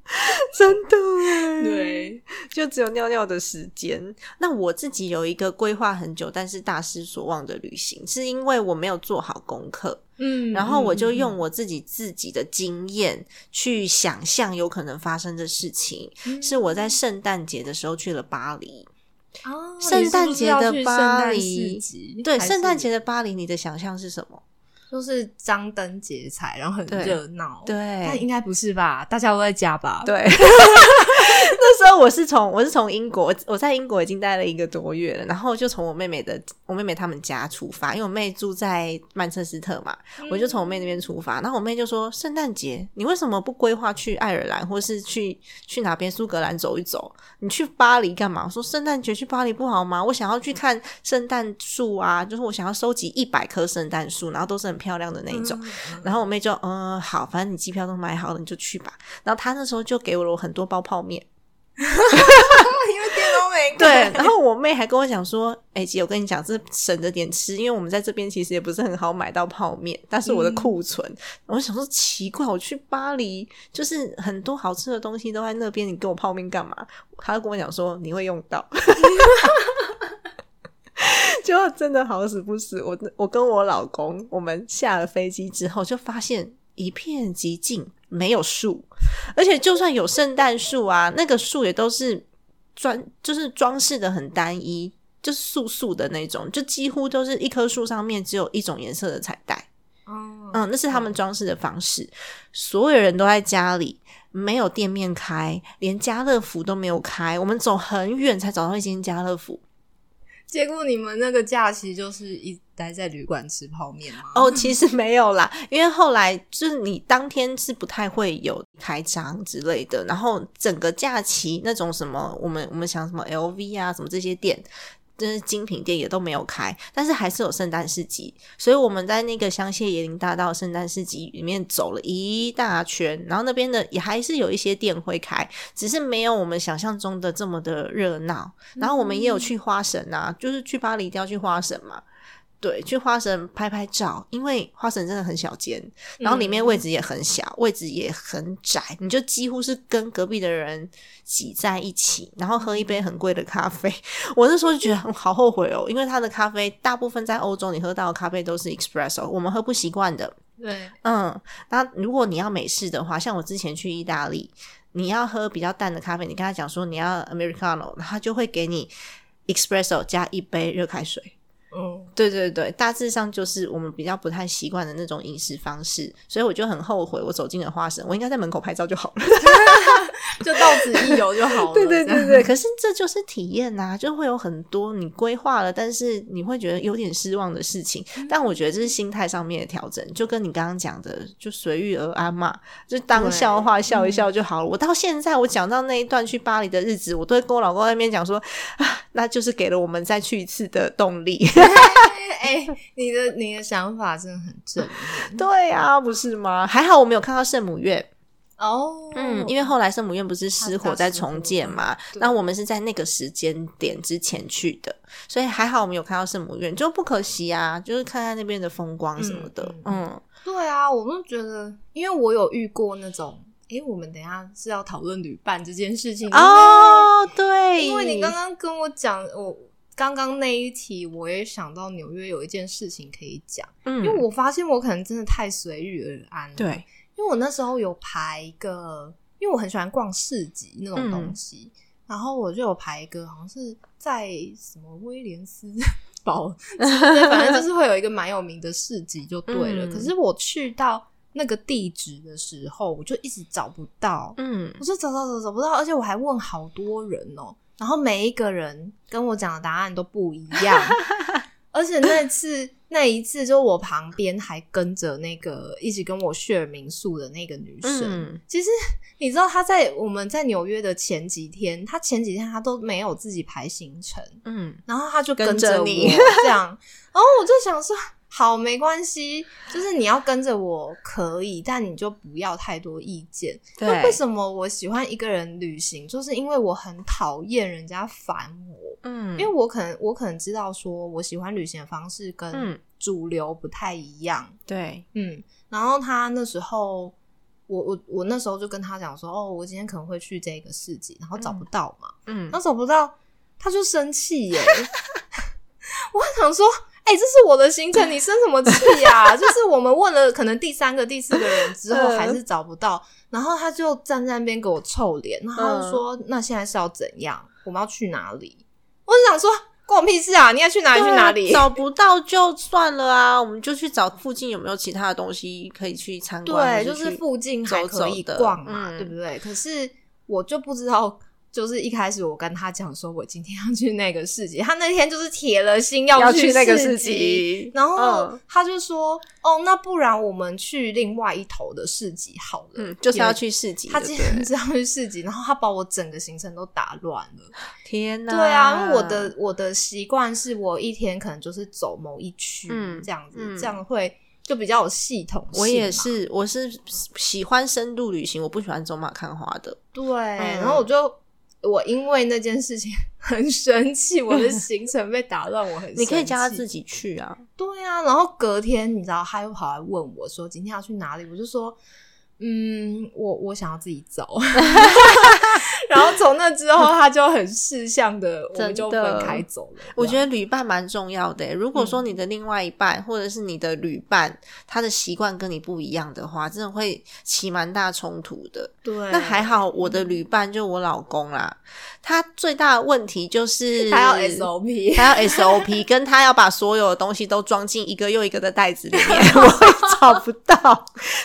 Speaker 1: 真的哎，
Speaker 2: 对，
Speaker 1: 就只有尿尿的时间。那我自己有一个规划很久，但是大失所望的旅行，是因为我没有做好功课，
Speaker 2: 嗯
Speaker 1: 然后我就用我自己自己的经验去想象有可能发生的事情。
Speaker 2: 嗯
Speaker 1: 是我在圣诞节的时候去了巴黎，
Speaker 2: 哦
Speaker 1: 圣诞节的巴黎对，圣诞节的巴黎，你的想象是什么？
Speaker 2: 就是张灯结彩，然后很
Speaker 1: 对
Speaker 2: 热闹。
Speaker 1: 对
Speaker 2: 但应该不是吧？大家都在家吧？
Speaker 1: 对，那 <laughs> 时候我是从我是从英国，我在英国已经待了一个多月了，然后就从我妹妹的我妹妹他们家出发，因为我妹住在曼彻斯特嘛，我就从我妹那边出发，然后我妹就说：“圣诞节你为什么不规划去爱尔兰，或是去去哪边苏格兰走一走？你去巴黎干嘛？”我说：“圣诞节去巴黎不好吗？我想要去看圣诞树啊，就是我想要收集一百棵圣诞树，然后都是很漂亮的那一种。然后我妹就嗯好，反正你机票都买好了，你就去吧。然后她那时候就给我了我很多包泡面，<laughs>
Speaker 2: 因为店都没
Speaker 1: 对。然后我妹还跟我讲说：“哎、姐，我跟你讲，这省着点吃，因为我们在这边其实也不是很好买到泡面，但是我的库存。我想说奇怪，我去巴黎就是很多好吃的东西都在那边，你给我泡面干嘛？她就跟我讲说你会用到。<laughs> 结果真的好死不死，我我跟我老公，我们下了飞机之后就发现一片寂静，没有树，而且就算有圣诞树啊，那个树也都是装，就是装饰的很单一，就是素素的那种，就几乎都是一棵树上面只有一种颜色的彩带。
Speaker 2: 哦
Speaker 1: 嗯，那是他们装饰的方式。所有人都在家里，没有店面开，连家乐福都没有开。我们走很远才找到一间家乐福。
Speaker 2: 结果你们那个假期就是一待在旅馆吃泡面吗？
Speaker 1: 哦，其实没有啦，因为后来就是你当天是不太会有开张之类的，然后整个假期那种什么，我们我们想什么 LV 啊，什么这些店。就是精品店也都没有开，但是还是有圣诞市集，所以我们在那个香榭野林大道圣诞市集里面走了一大圈，然后那边的也还是有一些店会开，只是没有我们想象中的这么的热闹。然后我们也有去花神啊，就是去巴黎一定要去花神嘛，对，去花神拍拍照，因为花神真的很小间，然后里面位置也很小，位置也很窄，你就几乎是跟隔壁的人挤在一起，然后喝一杯很贵的咖啡。<laughs> 我那时候就觉得好后悔哦，因为他的咖啡大部分在欧洲你喝到的咖啡都是 espresso，我们喝不习惯的。
Speaker 2: 对，
Speaker 1: 嗯，那如果你要美式的话，像我之前去意大利，你要喝比较淡的咖啡，你跟他讲说你要 americano，他就会给你 espresso 加一杯热开水。
Speaker 2: 嗯，
Speaker 1: 对对对，大致上就是我们比较不太习惯的那种饮食方式，所以我就很后悔，我走进了花神，我应该在门口拍照就好了。<laughs>
Speaker 2: 就到此一游就好了。
Speaker 1: 对对对对，<laughs> 可是这就是体验呐、就会有很多你规划了，但是你会觉得有点失望的事情。但我觉得这是心态上面的调整，就跟你刚刚讲的，就随遇而安嘛，就当笑话笑一笑就好了。我到现在我讲到那一段去巴黎的日子，我都会跟我老公在那边讲说，啊，那就是给了我们再去一次的动力。<laughs>
Speaker 2: 哎、你的你的想法真的很正面
Speaker 1: 对啊，不是吗？还好我没有看到圣母院。
Speaker 2: 哦。
Speaker 1: 嗯，因为后来圣母院不是失火在重建嘛，那我们是在那个时间点之前去的，所以还好我们有看到圣母院，就不可惜啊，就是看看那边的风光什么的。
Speaker 2: 嗯
Speaker 1: 嗯，
Speaker 2: 对啊，我都觉得，因为我有遇过那种，诶，我们等一下是要讨论旅伴这件事情
Speaker 1: 哦，对，
Speaker 2: 因为你刚刚跟我讲，我刚刚那一题，我也想到纽约有一件事情可以讲，
Speaker 1: 嗯，
Speaker 2: 因为我发现我可能真的太随遇而安了。，
Speaker 1: 对，
Speaker 2: 因为我那时候有排一个，因为我很喜欢逛市集那种东西，然后我就有排一个，好像是在什么威廉斯堡，反正就是会有一个蛮有名的市集就对了。
Speaker 1: 嗯。
Speaker 2: 可是我去到那个地址的时候，我就一直找不到，
Speaker 1: 嗯。
Speaker 2: 我就找找找找不到，而且我还问好多人哦，然后每一个人跟我讲的答案都不一样，<laughs> 而且那次那一次，就我旁边还跟着那个一起跟我 share 民宿的那个女生。
Speaker 1: 嗯。
Speaker 2: 其实你知道，她在我们在纽约的前几天，她前几天她都没有自己排行程，
Speaker 1: 嗯，
Speaker 2: 然后她就
Speaker 1: 跟
Speaker 2: 着我
Speaker 1: 着你。
Speaker 2: 这样，然后我就想说。好，没关系，就是你要跟着我可以，但你就不要太多意见。那为，什么我喜欢一个人旅行？就是因为我很讨厌人家烦我，
Speaker 1: 嗯，
Speaker 2: 因为我可能我可能知道说我喜欢旅行的方式跟
Speaker 1: 嗯
Speaker 2: 主流不太一样，
Speaker 1: 对，
Speaker 2: 嗯，然后他那时候，我我我那时候就跟他讲说，哦，我今天可能会去这个市集，然后找不到嘛，
Speaker 1: 嗯
Speaker 2: 然后找不到，他就生气耶，<laughs> 我想说。哎、这是我的行程，你生什么气呀、<laughs> 就是我们问了可能第三个、第四个人之后，
Speaker 1: 嗯
Speaker 2: 还是找不到，然后他就站在那边给我臭脸，然后说：“那现在是要怎样？我们要去哪里？”我就想说，关我屁事啊！你要去哪里去哪里？
Speaker 1: 找不到就算了啊，我们就去找附近有没有其他的东西可以去参观，
Speaker 2: 对，就是附近还可以
Speaker 1: 走走的
Speaker 2: 逛嘛，
Speaker 1: 嗯
Speaker 2: 对不对？可是我就不知道，就是一开始我跟他讲说，我今天要去那个市集，他那天就是铁了心
Speaker 1: 要
Speaker 2: 去
Speaker 1: 去那个市
Speaker 2: 市集。然后
Speaker 1: 嗯
Speaker 2: 他就说：“哦，那不然我们去另外一头的市集好了。
Speaker 1: 嗯，就是要去市集，
Speaker 2: 他今
Speaker 1: 对
Speaker 2: 天是要去市集，然后他把我整个行程都打乱了。
Speaker 1: 天哪，
Speaker 2: 对啊，因为我的我的习惯是我一天可能就是走某一区、
Speaker 1: 嗯
Speaker 2: 这样子，
Speaker 1: 嗯
Speaker 2: 这样会就比较有系统性。
Speaker 1: 我也是，我是喜欢深度旅行，我不喜欢走马看花的。
Speaker 2: 对，
Speaker 1: 嗯
Speaker 2: 然后我就我因为那件事情 <laughs> 很生气，我的 <laughs> 行程被打乱，我很
Speaker 1: 你可以叫他自己去啊，
Speaker 2: 对啊，然后隔天你知道他又跑来问我说今天要去哪里，我就说。嗯，我我想要自己走，<laughs> 然后从那之后他就很识相的，我们就分开走了。
Speaker 1: 我觉
Speaker 2: 得
Speaker 1: 得旅伴蛮重要的欸。如果说
Speaker 2: 嗯
Speaker 1: 你的另外一半、或者是你的旅伴，他的习惯跟你不一样的话，真的会起蛮大冲突的。
Speaker 2: 对，
Speaker 1: 那还好，我的旅伴就我老公啦，他最大的问题就是
Speaker 2: 他要 SOP，
Speaker 1: 他要 SOP，<laughs> 跟他要把所有的东西都装进一个又一个的袋子里面，<laughs> 我会找不到。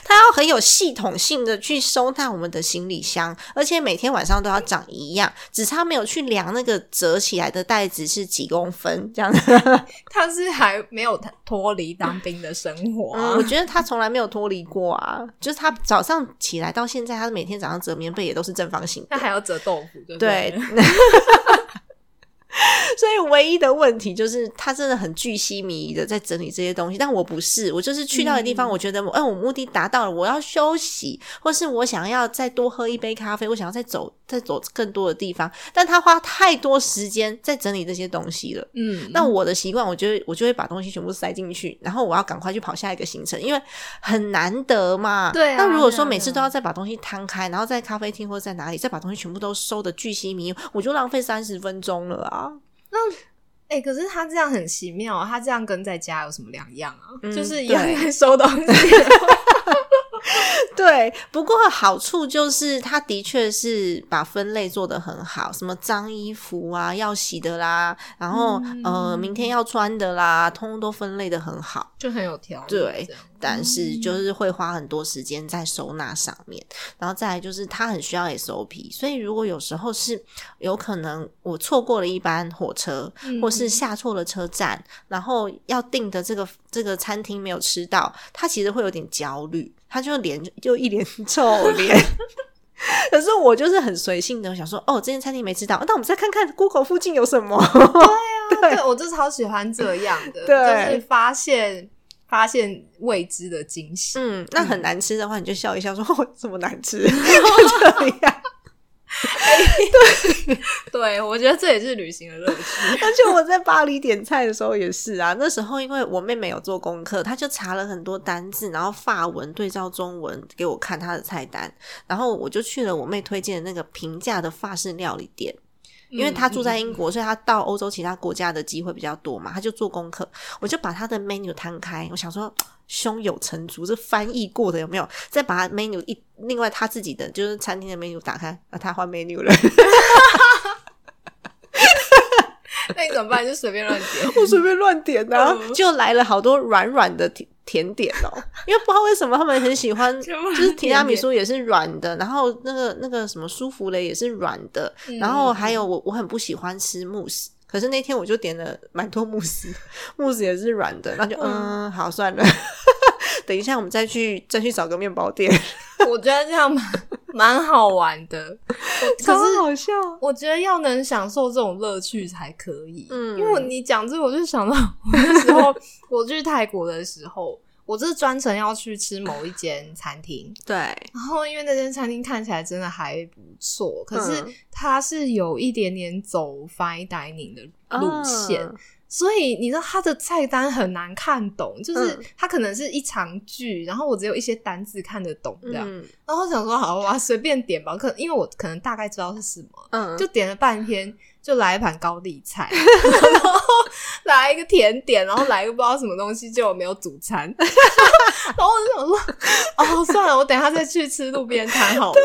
Speaker 1: 他要很有系统性的去收纳我们的行李箱，而且每天晚上都要长一样，只差没有去量那个折起来的袋子是几公分这样子。<laughs>
Speaker 2: 他是还没有脱离当兵的生活、啊
Speaker 1: 嗯，我觉得他从来没有脱离过啊，就是他早上起来到现在，他每天早上折棉被也都是正方形
Speaker 2: 那。还要折豆腐，对不
Speaker 1: 对
Speaker 2: 对？，<laughs>
Speaker 1: 所以唯一的问题就是他真的很巨细靡遗的在整理这些东西，但我不是，我就是去到的地方，
Speaker 2: 嗯
Speaker 1: 我觉得，哎、我目的达到了，我要休息，或是我想要再多喝一杯咖啡，我想要再走再走更多的地方，但他花太多时间在整理这些东西了。
Speaker 2: 嗯，
Speaker 1: 那我的习惯，我就会我就会把东西全部塞进去，然后我要赶快去跑下一个行程，因为很难得嘛。
Speaker 2: 对啊
Speaker 1: 那如果说每次都要再把东西摊开，然后在咖啡厅或者在哪里再把东西全部都收的巨细靡遗，我就浪费三十分钟了啊。
Speaker 2: 哎、可是他这样很奇妙啊，他这样跟在家有什么两样啊？
Speaker 1: 嗯
Speaker 2: 就是一样在收东西。<laughs> <laughs>
Speaker 1: 对，不过好处就是它的确是把分类做得很好，什么脏衣服啊要洗的啦，然后、呃明天要穿的啦，通通都分类的很好。
Speaker 2: 就很有条。理
Speaker 1: 对但是
Speaker 2: 嗯。
Speaker 1: 就是会花很多时间在收纳上面，然后再来就是它很需要 SOP，所以如果有时候是有可能我错过了一班火车，
Speaker 2: 嗯
Speaker 1: 或是下错了车站，然后要订的这个这个餐厅没有吃到，他其实会有点焦虑，他就脸就一脸臭脸。可是我就是很随性的想说，哦，这间餐厅没吃到，那我们再看看 Google 附近有什么。<laughs>
Speaker 2: 对啊，我就超喜欢这样的，
Speaker 1: 对
Speaker 2: 就是发现发现未知的惊喜。
Speaker 1: 嗯，那很难吃的话，你就笑一笑说，哦，这么难吃，<laughs> 就这样。
Speaker 2: 对 <laughs> 对，我觉得这也是旅行的乐趣。<laughs>
Speaker 1: 而且我在巴黎点菜的时候也是啊，那时候因为我妹妹有做功课，她就查了很多单字，然后法文对照中文给我看她的菜单，然后我就去了我妹推荐的那个平价的法式料理店。因为他住在英国，所以他到欧洲其他国家的机会比较多嘛，他就做功课。我就把他的 menu 摊开，我想说胸有成竹，这翻译过的有没有？再把他 menu 一另外他自己的就是餐厅的 menu 打开，啊，他换 menu 了。<laughs>
Speaker 2: 那你怎么办？就随便乱点。<laughs>
Speaker 1: 我随便乱点的、啊，
Speaker 2: 嗯
Speaker 1: 就来了好多软软的甜甜点哦。<laughs> 因为不知道为什么他们很喜欢，<laughs> 就是提拉米苏也是软的，然后那个那个什么舒芙蕾也是软的，然后还有我我很不喜欢吃慕斯。可是那天我就点了蛮多慕斯，<laughs> 慕斯也是软的，那就嗯好算了，等一下我们再去再去找个面包店，<laughs>
Speaker 2: 我觉得这样蛮蛮好玩的。我 <laughs> 可是
Speaker 1: 好笑。
Speaker 2: 我觉得要能享受这种乐趣才可以。
Speaker 1: 嗯
Speaker 2: 因为你讲这个，我就想到我那时候 <laughs> 我去泰国的时候，我就是专程要去吃某一间餐厅，
Speaker 1: 对，
Speaker 2: 然后因为那间餐厅看起来真的还不错，可是
Speaker 1: 嗯
Speaker 2: 它是有一点点走 fine dining 的路线。
Speaker 1: 嗯
Speaker 2: 所以你知道他的菜单很难看懂，就是
Speaker 1: 嗯
Speaker 2: 它可能是一长句，然后我只有一些单字看得懂这样。
Speaker 1: 嗯
Speaker 2: 然后我想说，好，我要随便点吧，可因为我可能大概知道是什么，
Speaker 1: 嗯，
Speaker 2: 就点了半天，就来一盘高丽菜，<laughs> 然后来一个甜点，然后来一个不知道什么东西，结果没有主餐。<laughs> 然后我就想说，哦，算了，我等一下再去吃路边摊好了。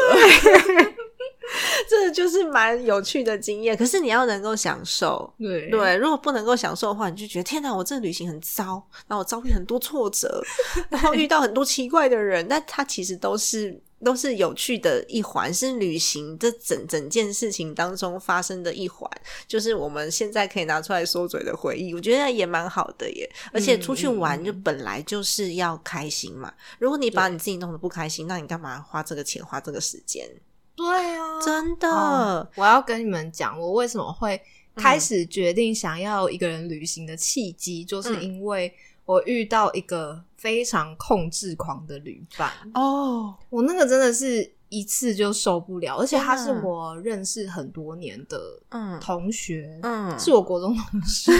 Speaker 2: <laughs>
Speaker 1: 这就是蛮有趣的经验。可是你要能够享受，
Speaker 2: 对
Speaker 1: 对，如果不能够享受的话，你就觉得天哪，我这旅行很糟，然后我遭遇很多挫折，<laughs> 然后遇到很多奇怪的人，那它其实都是都是有趣的一环，是旅行这整整件事情当中发生的一环，就是我们现在可以拿出来说嘴的回忆，我觉得也蛮好的耶。而且出去玩就本来就是要开心嘛，如果你把你自己弄得不开心，那你干嘛花这个钱花这个时间？
Speaker 2: 对啊，
Speaker 1: 真的，
Speaker 2: 哦我要跟你们讲，我为什么会开始决定想要一个人旅行的契机，就是因为我遇到一个非常控制狂的旅伴。
Speaker 1: 哦，
Speaker 2: 我那个真的是一次就受不了，而且他是我认识很多年的
Speaker 1: 嗯。
Speaker 2: 同学，
Speaker 1: 嗯，
Speaker 2: 是我国中同学。<laughs>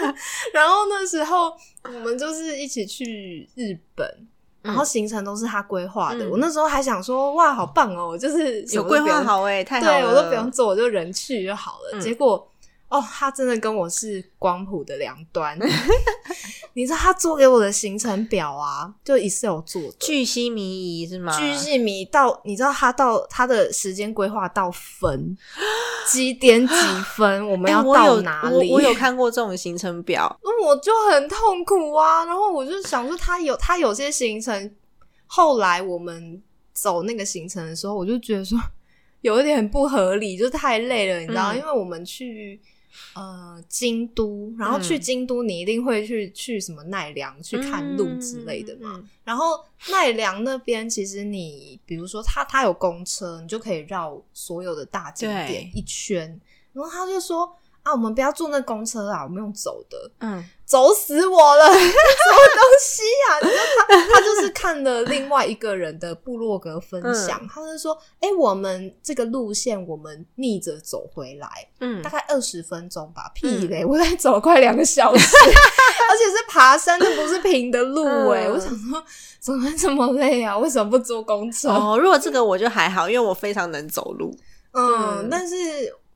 Speaker 2: <laughs> 然后那时候我们就是一起去日本。然后行程都是他规划的，
Speaker 1: 嗯
Speaker 2: 我那时候还想说，哇，好棒哦！我就是
Speaker 1: 有规划好哎、太好
Speaker 2: 对，我都不用做，我就人去就好了。
Speaker 1: 嗯
Speaker 2: 结果哦，他真的跟我是光谱的两端。<laughs> 你知道他做给我的行程表啊，就 Excel 做的，
Speaker 1: 巨细靡遗是吗？
Speaker 2: 巨细靡到，你知道他到他的时间规划到分几点几分，我们要到哪里？
Speaker 1: 我我有 <laughs> 看过这种行程表，
Speaker 2: 那我就很痛苦啊。然后我就想说，他有他有些行程，后来我们走那个行程的时候，我就觉得说 <laughs> 有一点不合理，就是太累了，你知道？
Speaker 1: 嗯
Speaker 2: 因为我们去呃京都，然后去
Speaker 1: 嗯
Speaker 2: 京都，你一定会去去什么奈良去看路之类的嘛。
Speaker 1: 嗯
Speaker 2: 然后奈良那边，其实你比如说他他有公车，你就可以绕所有的大景点一圈。然后他就说啊，我们不要坐那公车啊，我们用走的。
Speaker 1: 嗯
Speaker 2: 走死我了！<laughs> 什么东西呀、<laughs> 你知道他他就是看了另外一个人的部落格分享，他就说：“哎、我们这个路线我们逆着走回来，
Speaker 1: 嗯
Speaker 2: 大概二十分钟吧。屁嘞，我在走快两个小时，<laughs> 而且是爬山，这不是平的路哎、
Speaker 1: 嗯
Speaker 2: 我想说，怎么会这么累啊？为什么不坐公车？
Speaker 1: 哦，如果这个我就还好，因为我非常能走路。
Speaker 2: 嗯，
Speaker 1: 嗯
Speaker 2: 但是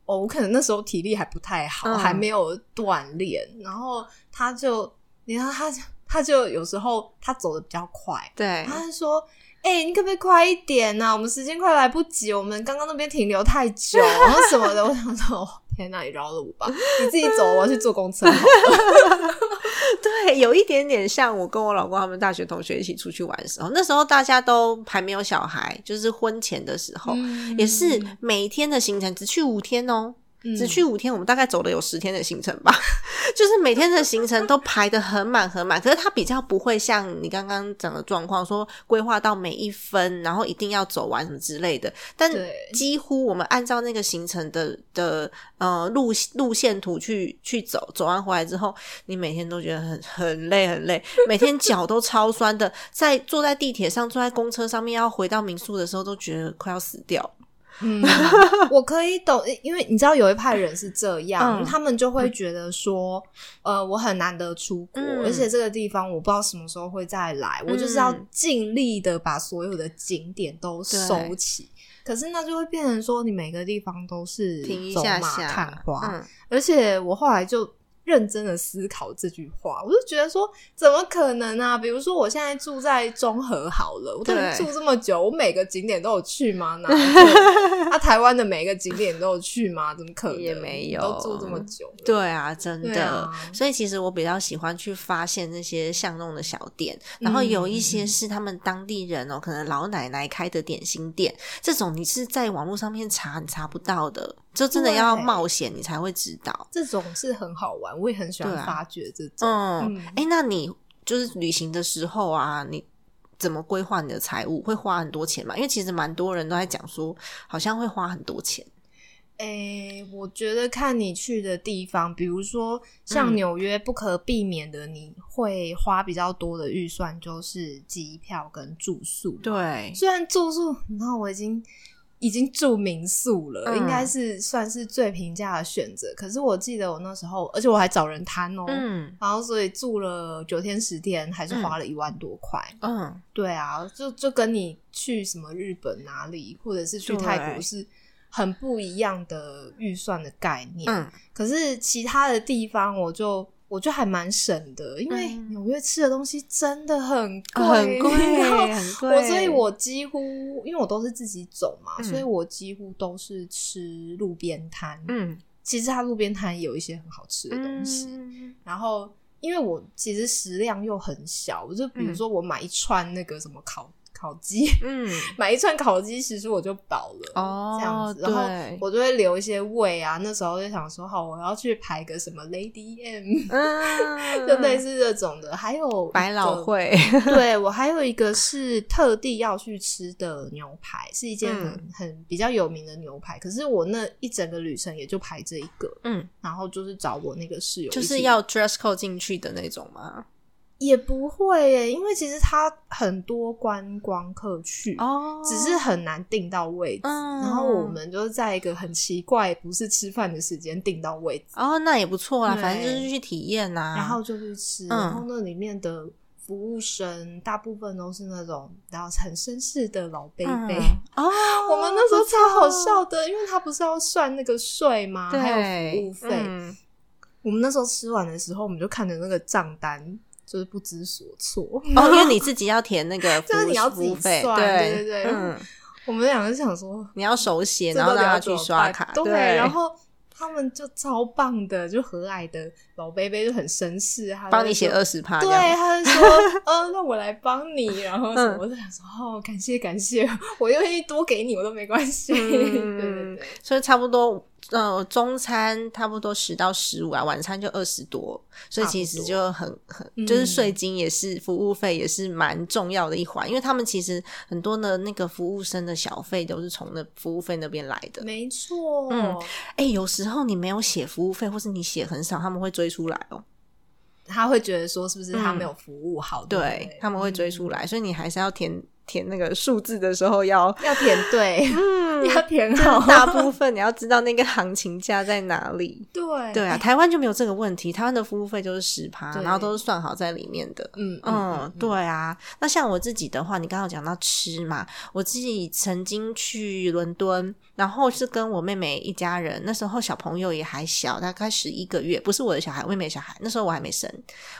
Speaker 2: 哦，我可能那时候体力还不太好，
Speaker 1: 嗯。
Speaker 2: 还没有锻炼，然后他就，你看他他就有时候他走的比较快，
Speaker 1: 对，
Speaker 2: 他就说：“哎、你可不可以快一点啊、我们时间快来不及，我们刚刚那边停留太久，然后什么的。<laughs> 我想说，哦天哪，你饶了我吧，你自己走，我要去坐公车。<laughs>
Speaker 1: 对，有一点点像我跟我老公他们大学同学一起出去玩的时候，那时候大家都还没有小孩，就是婚前的时候，
Speaker 2: 嗯
Speaker 1: 也是每天的行程只去五天哦。只去五天，我们大概走了有十天的行程吧，<laughs> 就是每天的行程都排得很满很满。可是它比较不会像你刚刚讲的状况，说规划到每一分，然后一定要走完什么之类的。但几乎我们按照那个行程的的呃路路线图去去走，走完回来之后，你每天都觉得很很累很累，每天脚都超酸的，在坐在地铁上、坐在公车上面要回到民宿的时候，都觉得快要死掉。
Speaker 2: 嗯，我可以懂，因为你知道有一派人是这样，
Speaker 1: 嗯。
Speaker 2: 他们就会觉得说，呃，我很难得出国，
Speaker 1: 嗯。
Speaker 2: 而且这个地方我不知道什么时候会再来，我就是要尽力的把所有的景点都收起。可是那就会变成说，你每个地方都是
Speaker 1: 停一
Speaker 2: 走马
Speaker 1: 下下，
Speaker 2: 看花，
Speaker 1: 嗯，
Speaker 2: 而且我后来就认真的思考这句话，我就觉得说，怎么可能啊？比如说我现在住在中和好了，我都
Speaker 1: 对
Speaker 2: 住这么久，我每个景点都有去吗？哪？<laughs> 啊，台湾的每个景点都有去吗？怎么可能？
Speaker 1: 也没有
Speaker 2: 都住这么久。
Speaker 1: 对啊，真的。
Speaker 2: 啊
Speaker 1: 所以其实我比较喜欢去发现那些巷弄的小店，然后有一些是他们当地人哦，可能老奶奶开的点心店，这种你是在网络上面查你查不到的，就真的要冒险你才会知道。
Speaker 2: 这种是很好玩，我也很喜欢发掘这种。
Speaker 1: 嗯，
Speaker 2: 嗯
Speaker 1: 哎、那你就是旅行的时候啊，你怎么规划你的财务？会花很多钱吗？因为其实蛮多人都在讲说，好像会花很多钱。
Speaker 2: 诶、我觉得看你去的地方，比如说像
Speaker 1: 嗯
Speaker 2: 纽约，不可避免的你会花比较多的预算，就是机票跟住宿。，
Speaker 1: 对，
Speaker 2: 虽然住宿，你看我已经已经住民宿了，
Speaker 1: 嗯
Speaker 2: 应该是算是最平价的选择。可是我记得我那时候，而且我还找人摊哦、
Speaker 1: 嗯
Speaker 2: 然后所以住了九天十天，还是花了一万多块。
Speaker 1: 嗯，
Speaker 2: 对啊，就就跟你去什么日本哪里，或者是去泰国是很不一样的预算的概念。
Speaker 1: 嗯，
Speaker 2: 可是其他的地方，我就我觉得还蛮省的，因为
Speaker 1: 嗯
Speaker 2: 纽约吃的东西真的很贵，
Speaker 1: 很贵，很贵。
Speaker 2: 我所以，我几乎因为我都是自己走嘛，
Speaker 1: 嗯
Speaker 2: 所以我几乎都是吃路边摊。
Speaker 1: 嗯，
Speaker 2: 其实它路边摊也有一些很好吃的东西，
Speaker 1: 嗯
Speaker 2: 然后因为我其实食量又很小，我就比如说我买一串那个什么烤烤鸡，
Speaker 1: 嗯，<laughs>
Speaker 2: 买一串烤鸡，其实我就饱了
Speaker 1: 哦
Speaker 2: 这样子，然后我就会留一些胃啊。那时候就想说，好，我要去排个什么 Lady M，、
Speaker 1: 嗯，<laughs>
Speaker 2: 就类似这种的。还有
Speaker 1: 百老
Speaker 2: 汇。<laughs>
Speaker 1: 汇，
Speaker 2: 对我还有一个是特地要去吃的牛排，是一件很、
Speaker 1: 嗯
Speaker 2: 很比较有名的牛排。可是我那一整个旅程也就排这一个，
Speaker 1: 嗯，
Speaker 2: 然后就是找我那个室友，
Speaker 1: 就是要 dress code 进去的那种吗？
Speaker 2: 也不会耶，因为其实它很多观光客去，
Speaker 1: 哦
Speaker 2: 只是很难订到位置。
Speaker 1: 嗯
Speaker 2: 然后我们就是在一个很奇怪，不是吃饭的时间订到位置，
Speaker 1: 哦，那也不错
Speaker 2: 啊，
Speaker 1: 反正就是去体验呐。
Speaker 2: 然后就去吃。
Speaker 1: 嗯
Speaker 2: 然后那里面的服务生大部分都是那种然后很绅士的老贝贝。
Speaker 1: 嗯哦，<laughs>
Speaker 2: 我们那时候超好笑的，因为他不是要算那个税吗？还有服务费。
Speaker 1: 嗯
Speaker 2: 我们那时候吃完的时候，我们就看着那个账单，就是不知所措。
Speaker 1: 哦，因为 <laughs> 你自己要填那个服 <laughs>
Speaker 2: 就是
Speaker 1: 务
Speaker 2: 你要自己
Speaker 1: 服务费，
Speaker 2: 算
Speaker 1: 对
Speaker 2: 对对对。
Speaker 1: 嗯，
Speaker 2: 我们两个就想说，
Speaker 1: 你要手写，然后让他去刷卡，
Speaker 2: 对，然后他们就超棒的，就和蔼的老贝贝就很绅士，他
Speaker 1: 帮你写
Speaker 2: 说
Speaker 1: 二十趴，
Speaker 2: 对，他就说，呃，那我来帮你，然后什么，
Speaker 1: 嗯
Speaker 2: 我就想说，哦，感谢感谢，我愿意多给你，我都没关系。<laughs> 对对
Speaker 1: 嗯
Speaker 2: 对，
Speaker 1: 所以差不多，呃，中餐差不多十到十五啊，晚餐就二十多，所以其实就很很，
Speaker 2: 嗯
Speaker 1: 就是税金也是服务费也是蛮重要的一环，因为他们其实很多的那个服务生的小费都是从那服务费那边来的。
Speaker 2: 没错，
Speaker 1: 嗯哎、有时候你没有写服务费，或是你写很少，他们会追出来哦。
Speaker 2: 他会觉得说，是不是他没有服务好？对不
Speaker 1: 对
Speaker 2: 对，
Speaker 1: 他们会追出来，所以你还是要填填那个数字的时候要，
Speaker 2: 要填对，<laughs>
Speaker 1: 嗯，
Speaker 2: 要填好，
Speaker 1: 大部分你要知道那个行情价在哪里。<laughs>
Speaker 2: 对
Speaker 1: 对啊，台湾就没有这个问题，台湾的服务费就是十趴，然后都是算好在里面的。
Speaker 2: 嗯
Speaker 1: 嗯，对啊。那像我自己的话，你刚刚讲到吃嘛，我自己曾经去伦敦，然后是跟我妹妹一家人，那时候小朋友也还小，大概十一个月，不是我的小孩，我妹妹小孩，那时候我还没生，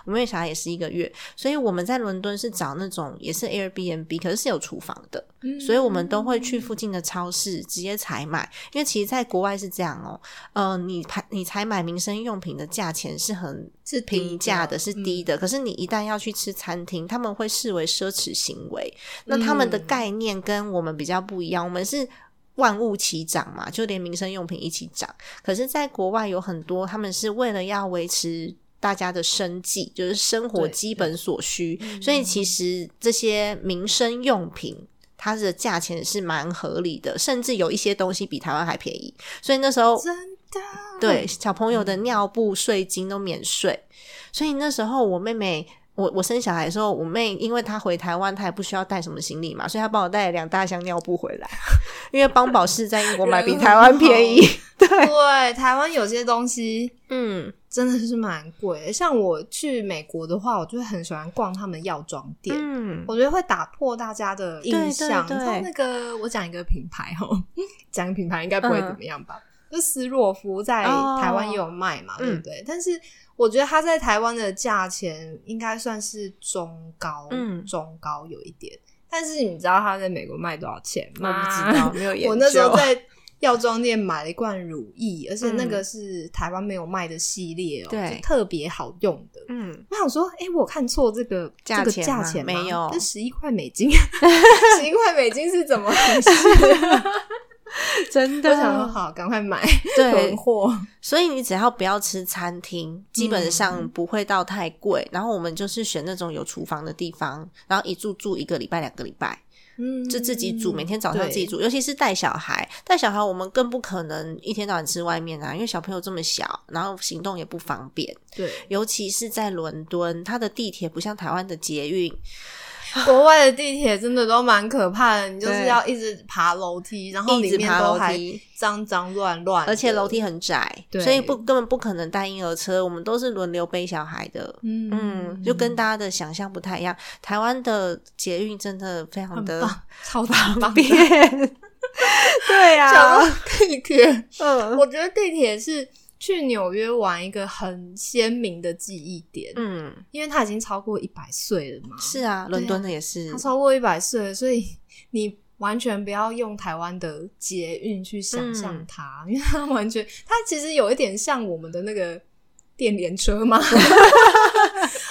Speaker 1: 我妹妹小孩也是一个月，所以我们在伦敦是找那种也是 Airbnb，可是是是有厨房的，
Speaker 2: 嗯
Speaker 1: 所以我们都会去附近的超市直接采买。因为其实，在国外是这样哦，呃，你采你采买民生用品的价钱是很
Speaker 2: 是
Speaker 1: 平价的，是低的。可是你一旦要去吃餐厅，他们会视为奢侈行为。那他们的
Speaker 2: 嗯
Speaker 1: 概念跟我们比较不一样，我们是。万物齐涨嘛，就连民生用品一起涨。可是，在国外有很多，他们是为了要维持大家的生计，就是生活基本所需，
Speaker 2: 嗯
Speaker 1: 所以其实这些民生用品。它的价钱是蛮合理的，甚至有一些东西比台湾还便宜，所以那时候
Speaker 2: 真的？
Speaker 1: 对小朋友的尿布、税金都免税，所以那时候我妹妹，我我生小孩的时候，我妹因为她回台湾，她也不需要带什么行李嘛，所以她帮我带了两大箱尿布回来，因为邦宝适在英国买比台湾便宜。对，
Speaker 2: 对台湾有些东西
Speaker 1: 嗯，
Speaker 2: 真的是蛮贵，像我去美国的话，我就会很喜欢逛他们药妆店。
Speaker 1: 嗯，
Speaker 2: 我觉得会打破大家的印象。
Speaker 1: 对对对
Speaker 2: 你知道那个，我讲一个品牌哦，讲品牌应该不会怎么样吧？就斯洛夫在
Speaker 1: 哦
Speaker 2: 台湾也有卖嘛，
Speaker 1: 嗯
Speaker 2: 对不对？但是我觉得它在台湾的价钱应该算是中高，
Speaker 1: 嗯
Speaker 2: 中高有一点。但是你知道它在美国卖多少钱
Speaker 1: 我
Speaker 2: 吗？
Speaker 1: 不知道，没有研究。
Speaker 2: 我那时候在药妆店买了一罐乳液，而且那
Speaker 1: 嗯
Speaker 2: 个是台湾没有卖的系列哦，
Speaker 1: 对
Speaker 2: 就特别好用的。
Speaker 1: 嗯，
Speaker 2: 我想说，哎、我看错这个这个
Speaker 1: 价钱吗
Speaker 2: 价钱吗
Speaker 1: 没有
Speaker 2: 这十一块美金，<laughs> 十一块美金是怎么回事？<laughs>
Speaker 1: 真
Speaker 2: 我想说，好，赶快买
Speaker 1: 对
Speaker 2: 囤，货。
Speaker 1: 所以你只要不要吃餐厅，基本上
Speaker 2: 嗯
Speaker 1: 不会到太贵。然后我们就是选那种有厨房的地方，然后一住住一个礼拜、两个礼拜，
Speaker 2: 嗯
Speaker 1: 就自己煮，每天早上自己煮。尤其是带小孩，带小孩我们更不可能一天到晚吃外面啊，因为小朋友这么小，然后行动也不方便。
Speaker 2: 对，
Speaker 1: 尤其是在伦敦，它的地铁不像台湾的捷运，<laughs>
Speaker 2: 国外的地铁真的都蛮可怕的，你就是要一直爬楼梯，然后里
Speaker 1: 一直爬
Speaker 2: 面都还。脏脏乱乱，
Speaker 1: 而且楼梯很窄，所以不根本不可能带婴儿车，我们都是轮流背小孩的。
Speaker 2: 嗯
Speaker 1: 嗯，就跟大家的想象不太一样。台湾的捷运真的非常的，
Speaker 2: 超大方
Speaker 1: 便，<laughs> 对
Speaker 2: 呀
Speaker 1: 啊
Speaker 2: 到，地铁，
Speaker 1: 嗯
Speaker 2: 我觉得地铁是去纽约玩一个很鲜明的记忆点，
Speaker 1: 嗯，
Speaker 2: 因为他已经超过一百岁了嘛。
Speaker 1: 是啊，伦敦的也是
Speaker 2: 他，超过一百岁，所以你完全不要用台湾的捷运去想象
Speaker 1: 嗯
Speaker 2: 它，因为它完全，它其实有一点像我们的那个电联车嘛。<laughs>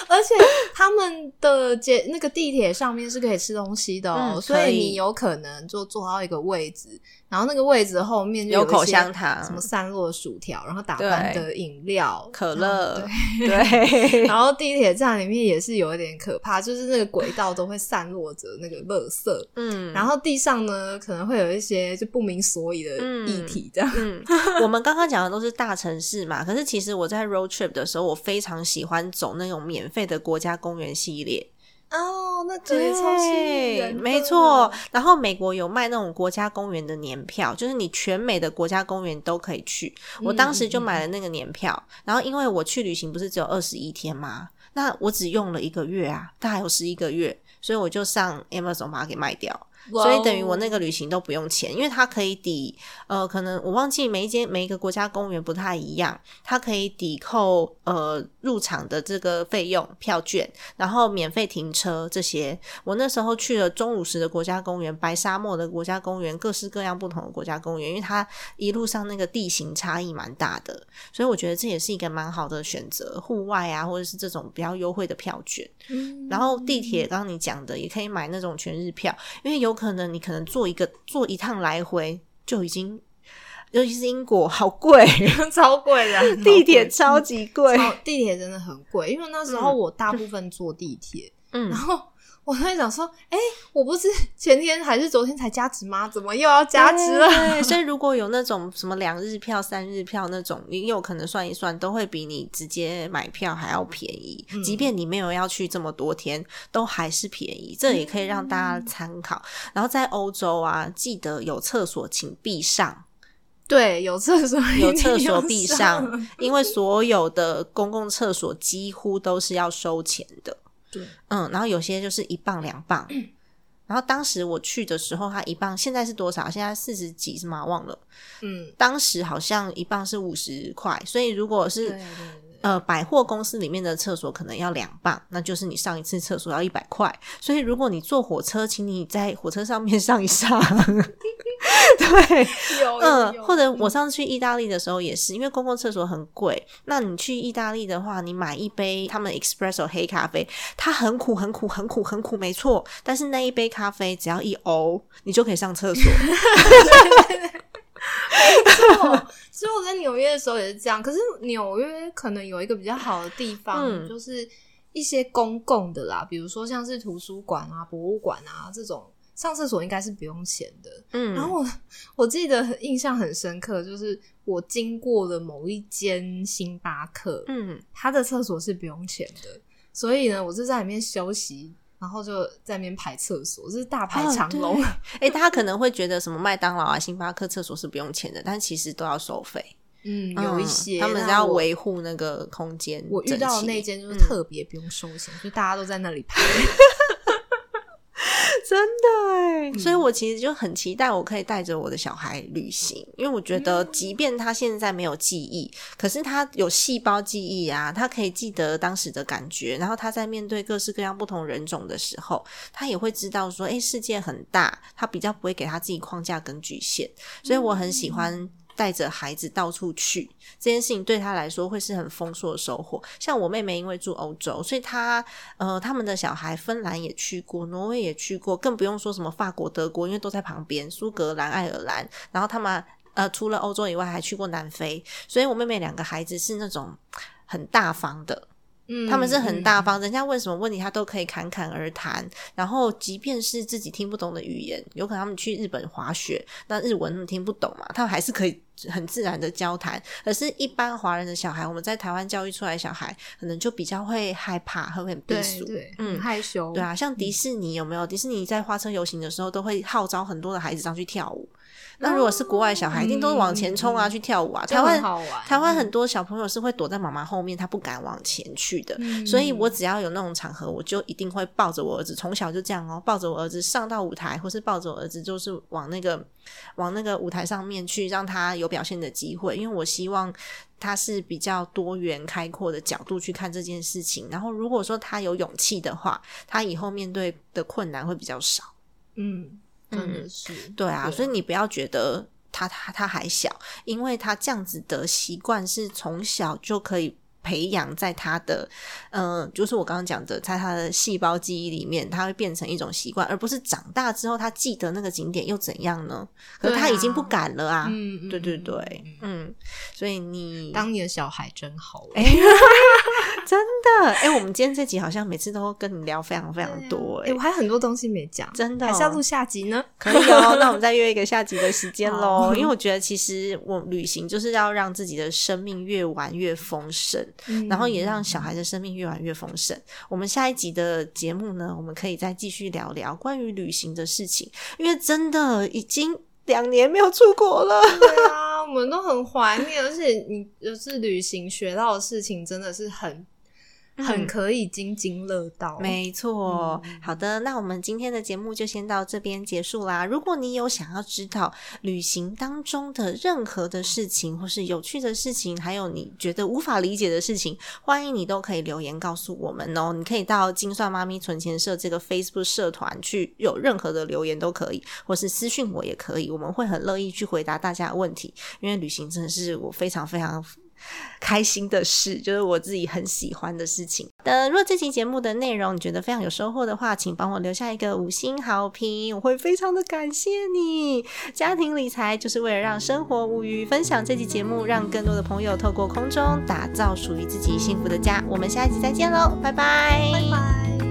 Speaker 2: 而且他们的捷那个地铁上面是可以吃东西的哦，
Speaker 1: 嗯
Speaker 2: 所以你有可能就坐到一个位置，然后那个位置后面就
Speaker 1: 有口香糖
Speaker 2: 什么散落的薯条，然后打翻的饮料、
Speaker 1: 可乐
Speaker 2: 对，<laughs>
Speaker 1: 对，<laughs>
Speaker 2: 然后地铁站里面也是有一点可怕，就是那个轨道都会散落着那个垃圾，
Speaker 1: 嗯，
Speaker 2: 然后地上呢可能会有一些就不明所以的液体，这样。
Speaker 1: 嗯，<laughs> 我们刚刚讲的都是大城市嘛，可是其实我在 road trip 的时候，我非常喜欢走那种免费的国家公园系列。
Speaker 2: 哦，那真的超吸引人
Speaker 1: 没错。然后美国有卖那种国家公园的年票，就是你全美的国家公园都可以去。我当时就买了那个年票，然后因为我去旅行不是只有二十一天吗？那我只用了一个月啊，它还有十一个月，所以我就上 Amazon 把它给卖掉。所以等于我那个旅行都不用钱，因为它可以抵呃，可能我忘记每一间每一个国家公园不太一样，它可以抵扣呃入场的这个费用票券，然后免费停车这些。我那时候去了钟乳石的国家公园、白沙漠的国家公园，各式各样不同的国家公园，因为它一路上那个地形差异蛮大的，所以我觉得这也是一个蛮好的选择，户外啊或者是这种比较优惠的票券。
Speaker 2: 嗯
Speaker 1: 然后地铁，刚刚你讲的也可以买那种全日票，因为有可能你可能坐一个坐一趟来回就已经，尤其是英国好贵，<laughs>
Speaker 2: 超贵的 <laughs>
Speaker 1: 地铁超级贵。
Speaker 2: 地铁真的很贵，因为那时候我大部分坐地铁，
Speaker 1: 嗯。
Speaker 2: 然，后我在想说，哎、我不是前天还是昨天才加值吗？怎么又要加值了？
Speaker 1: 对，<laughs> 所以如果有那种什么两日票、三日票那种，你有可能算一算，都会比你直接买票还要便宜。
Speaker 2: 嗯
Speaker 1: 即便你没有要去这么多天，都还是便宜。这也可以让大家参考。然后在欧洲啊，记得有厕所请闭上。
Speaker 2: 对，有厕所，
Speaker 1: 有厕所闭
Speaker 2: 必
Speaker 1: 上，<laughs> 因为所有的公共厕所几乎都是要收钱的。
Speaker 2: 对，
Speaker 1: 嗯，然后有些就是一磅两磅。<clears throat> 然后当时我去的时候，它一磅现在是多少？现在四十几是吗？忘了。
Speaker 2: 嗯，
Speaker 1: 当时好像一磅是五十块，所以如果是。呃，百货公司里面的厕所可能要两磅，那就是你上一次厕所要一百块。所以如果你坐火车，请你在火车上面 <laughs> 上一上。<laughs> 对，
Speaker 2: 有
Speaker 1: 嗯，
Speaker 2: 有
Speaker 1: 或者我上次去意大利的时候也是，因为公共厕所很贵。那你去意大利的话，你买一杯他们 espresso 黑咖啡，它很苦，很苦，很苦，很苦，没错。但是那一杯咖啡只要一欧，你就可以上厕所。<laughs>
Speaker 2: 错，所以我在纽约的时候也是这样。可是纽约可能有一个比较好的地方，
Speaker 1: 嗯
Speaker 2: 就是一些公共的啦，比如说像是图书馆啊、博物馆啊这种，上厕所应该是不用钱的。
Speaker 1: 嗯，
Speaker 2: 然后我我记得很印象很深刻，就是我经过了某一间星巴克，
Speaker 1: 嗯，
Speaker 2: 它的厕所是不用钱的，所以呢，我就在里面休息。然后就在那边排厕所，就是大排长龙。
Speaker 1: 哦哎、大家可能会觉得什么麦当劳啊、星巴克厕所是不用钱的，但其实都要收费。
Speaker 2: 嗯，有一些、
Speaker 1: 嗯他们是要维护那个空间。
Speaker 2: 我遇到的那
Speaker 1: 间。
Speaker 2: 间就是特别不用收钱，就大家都在那里排。<laughs> <laughs>
Speaker 1: 真的哎，
Speaker 2: 嗯。
Speaker 1: 所以我其实就很期待我可以带着我的小孩旅行，因为我觉
Speaker 2: 嗯。
Speaker 1: 得，即便他现在没有记忆，可是他有细胞记忆啊，他可以记得当时的感觉，然后他在面对各式各样不同人种的时候，他也会知道说，哎，世界很大，他比较不会给他自己框架跟局限，所以我很喜欢。带着孩子到处去这件事情对他来说会是很丰硕的收获。像我妹妹因为住欧洲，所以她呃他们的小孩芬兰也去过，挪威也去过，更不用说什么法国、德国，因为都在旁边。苏格兰、爱尔兰，然后他们呃除了欧洲以外还去过南非，所以我妹妹两个孩子是那种很大方的。
Speaker 2: 嗯
Speaker 1: 他们是很大方，人家问什么问题他都可以侃侃而谈。然后，即便是自己听不懂的语言，有可能他们去日本滑雪，那日文他们听不懂嘛，他们还是可以很自然的交谈。可是，一般华人的小孩，我们在台湾教育出来的小孩，可能就比较会害怕，会很避
Speaker 2: 对
Speaker 1: 俗。
Speaker 2: 对，
Speaker 1: 嗯
Speaker 2: 害羞。
Speaker 1: 对啊，像迪士尼有没有？迪士尼在花车游行的时候，都会号召很多的孩子上去跳舞。那如果是国外小孩，一定都是往前冲啊，
Speaker 2: 嗯
Speaker 1: 去跳舞啊。台湾台湾很多小朋友是会躲在妈妈后面，他不敢往前去的。
Speaker 2: 嗯
Speaker 1: 所以我只要有那种场合，我就一定会抱着我儿子，从小就这样哦，抱着我儿子上到舞台，或是抱着我儿子，就是往那个往那个舞台上面去，让他有表现的机会。因为我希望他是比较多元开阔的角度去看这件事情。然后如果说他有勇气的话，他以后面对的困难会比较少。
Speaker 2: 嗯，真的是
Speaker 1: 对啊，所以你不要觉得他他他还小，因为他这样子的习惯是从小就可以培养在他的，嗯、就是我刚刚讲的，在他的细胞记忆里面，他会变成一种习惯，而不是长大之后他记得那个景点又怎样呢？可是他已经不敢了啊！
Speaker 2: 嗯，
Speaker 1: 对对对，嗯，所以你
Speaker 2: 当你的小孩真好。
Speaker 1: 哎、<laughs> <laughs> 真的哎、我们今天这集好像每次都跟你聊非常非常多哎、
Speaker 2: 哎，我还有很多东西没讲，
Speaker 1: 真的哦
Speaker 2: 还是要录下集呢。
Speaker 1: 可以哦，那我们再约一个下集的时间喽。因为我觉得其实我旅行就是要让自己的生命越玩越丰盛，
Speaker 2: 嗯
Speaker 1: 然后也让小孩的生命越玩越丰盛。我们下一集的节目呢，我们可以再继续聊聊关于旅行的事情，因为真的已经两年没有出国了。
Speaker 2: 对啊，我们都很怀念，而且你就是旅行学到的事情，真的是很很可以津津乐道。
Speaker 1: 没错，
Speaker 2: 嗯
Speaker 1: 好的，那我们今天的节目就先到这边结束啦。如果你有想要知道旅行当中的任何的事情，或是有趣的事情，还有你觉得无法理解的事情，欢迎你都可以留言告诉我们哦。你可以到金算妈咪存钱社这个 Facebook 社团去，有任何的留言都可以，或是私讯我也可以，我们会很乐意去回答大家的问题。因为旅行真的是我非常非常开心的事，就是我自己很喜欢的事情。的，如果这期节目的内容你觉得非常有收获的话，请帮我留下一个五星好评，我会非常的感谢你。家庭理财就是为了让生活无虞，分享这期节目，让更多的朋友透过空中打造属于自己幸福的家。我们下一集再见喽，
Speaker 2: 拜拜。